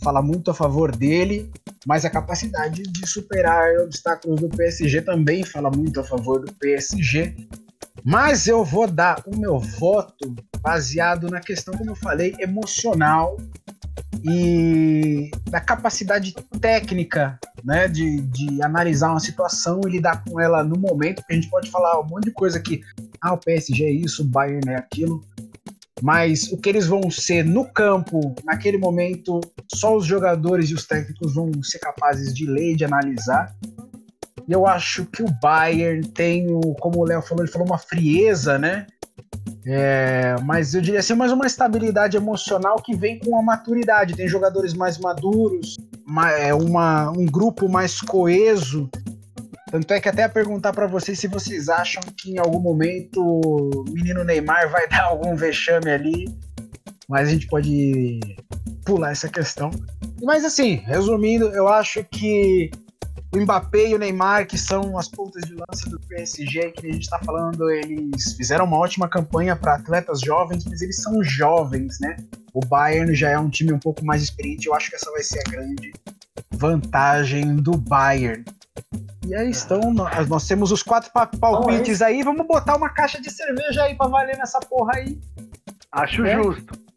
fala muito a favor dele, mas a capacidade de superar obstáculos do PSG também fala muito a favor do PSG. Mas eu vou dar o meu voto baseado na questão, como eu falei, emocional e da capacidade técnica né, de, de analisar uma situação e lidar com ela no momento, porque a gente pode falar um monte de coisa aqui. Ah, o PSG é isso, o Bayern é aquilo. Mas o que eles vão ser no campo, naquele momento, só os jogadores e os técnicos vão ser capazes de ler, de analisar. E eu acho que o Bayern tem, como o Léo falou, ele falou uma frieza, né? É, mas eu diria assim, mais uma estabilidade emocional que vem com a maturidade. Tem jogadores mais maduros, é uma, um grupo mais coeso. Tanto é que até perguntar para vocês se vocês acham que em algum momento o menino Neymar vai dar algum vexame ali. Mas a gente pode pular essa questão. Mas assim, resumindo, eu acho que o Mbappé e o Neymar, que são as pontas de lança do PSG, que a gente está falando, eles fizeram uma ótima campanha para atletas jovens, mas eles são jovens, né? O Bayern já é um time um pouco mais experiente, eu acho que essa vai ser a grande vantagem do Bayern. E aí estão, nós, nós temos os quatro palpites aí, vamos botar uma caixa de cerveja aí para valer nessa porra aí. Acho é? justo.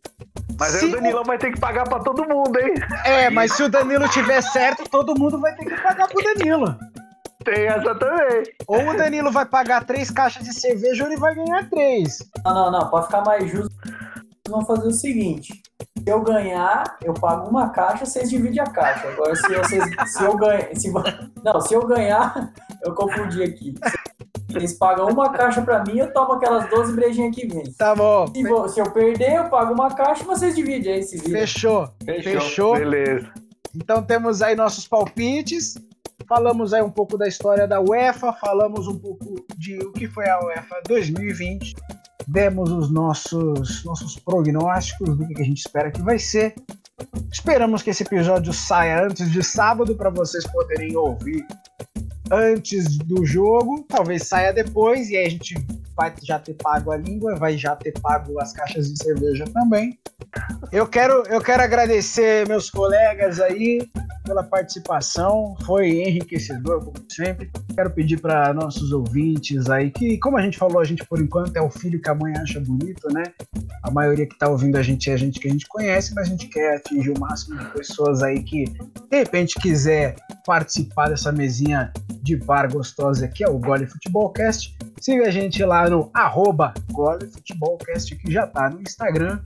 Mas se aí o Danilo o... vai ter que pagar pra todo mundo, hein? É, mas se o Danilo tiver certo, todo mundo vai ter que pagar pro Danilo. Tem essa também. Ou o Danilo vai pagar três caixas de cerveja ou ele vai ganhar três. Não, não, não. Pode ficar mais justo. Vamos fazer o seguinte. Se eu ganhar, eu pago uma caixa, vocês dividem a caixa. Agora, se, vocês, se eu ganhar. Se, não, se eu ganhar, eu confundi aqui. Eles pagam uma caixa pra mim, eu tomo aquelas 12 brejinhas que vem. Tá bom. Se, vou, se, eu perder, eu pago uma caixa e vocês dividem aí, se Fechou. Fechou. Fechou. Beleza. Então temos aí nossos palpites. Falamos aí um pouco da história da UEFA, falamos um pouco de o que foi a UEFA 2020, demos os nossos, nossos prognósticos do que a gente espera que vai ser. Esperamos que esse episódio saia antes de sábado para vocês poderem ouvir antes do jogo, talvez saia depois, e aí a gente vai já ter pago a língua, vai já ter pago as caixas de cerveja também. Eu quero, eu quero agradecer meus colegas aí pela participação, foi enriquecedor, como sempre. Quero pedir para nossos ouvintes aí que, como a gente falou, a gente por enquanto é o filho que a mãe acha bonito, né? A maioria que está ouvindo a gente é a gente que a gente conhece, mas a gente quer atingir o máximo de pessoas aí que de repente quiser participar dessa mesinha de bar gostosa que é o Gole Futebolcast. Siga a gente lá no arroba Futebolcast, que já tá no Instagram.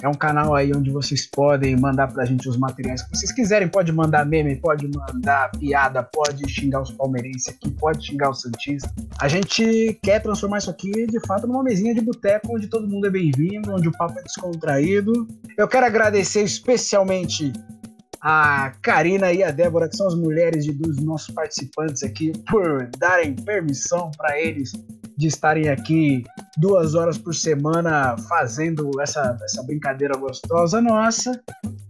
É um canal aí onde vocês podem mandar pra gente os materiais que vocês quiserem. Pode mandar meme, pode mandar piada, pode xingar os palmeirenses aqui, pode xingar o Santista. A gente quer transformar isso aqui de fato numa mesinha de boteco onde todo mundo é bem-vindo, onde o papo é descontraído. Eu quero agradecer especialmente a Karina e a Débora, que são as mulheres de, dos nossos participantes aqui, por darem permissão para eles de estarem aqui duas horas por semana fazendo essa, essa brincadeira gostosa nossa.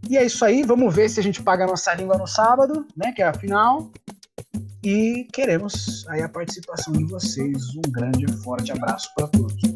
E é isso aí, vamos ver se a gente paga a nossa língua no sábado, né? Que é a final. E queremos aí a participação de vocês. Um grande e forte abraço para todos.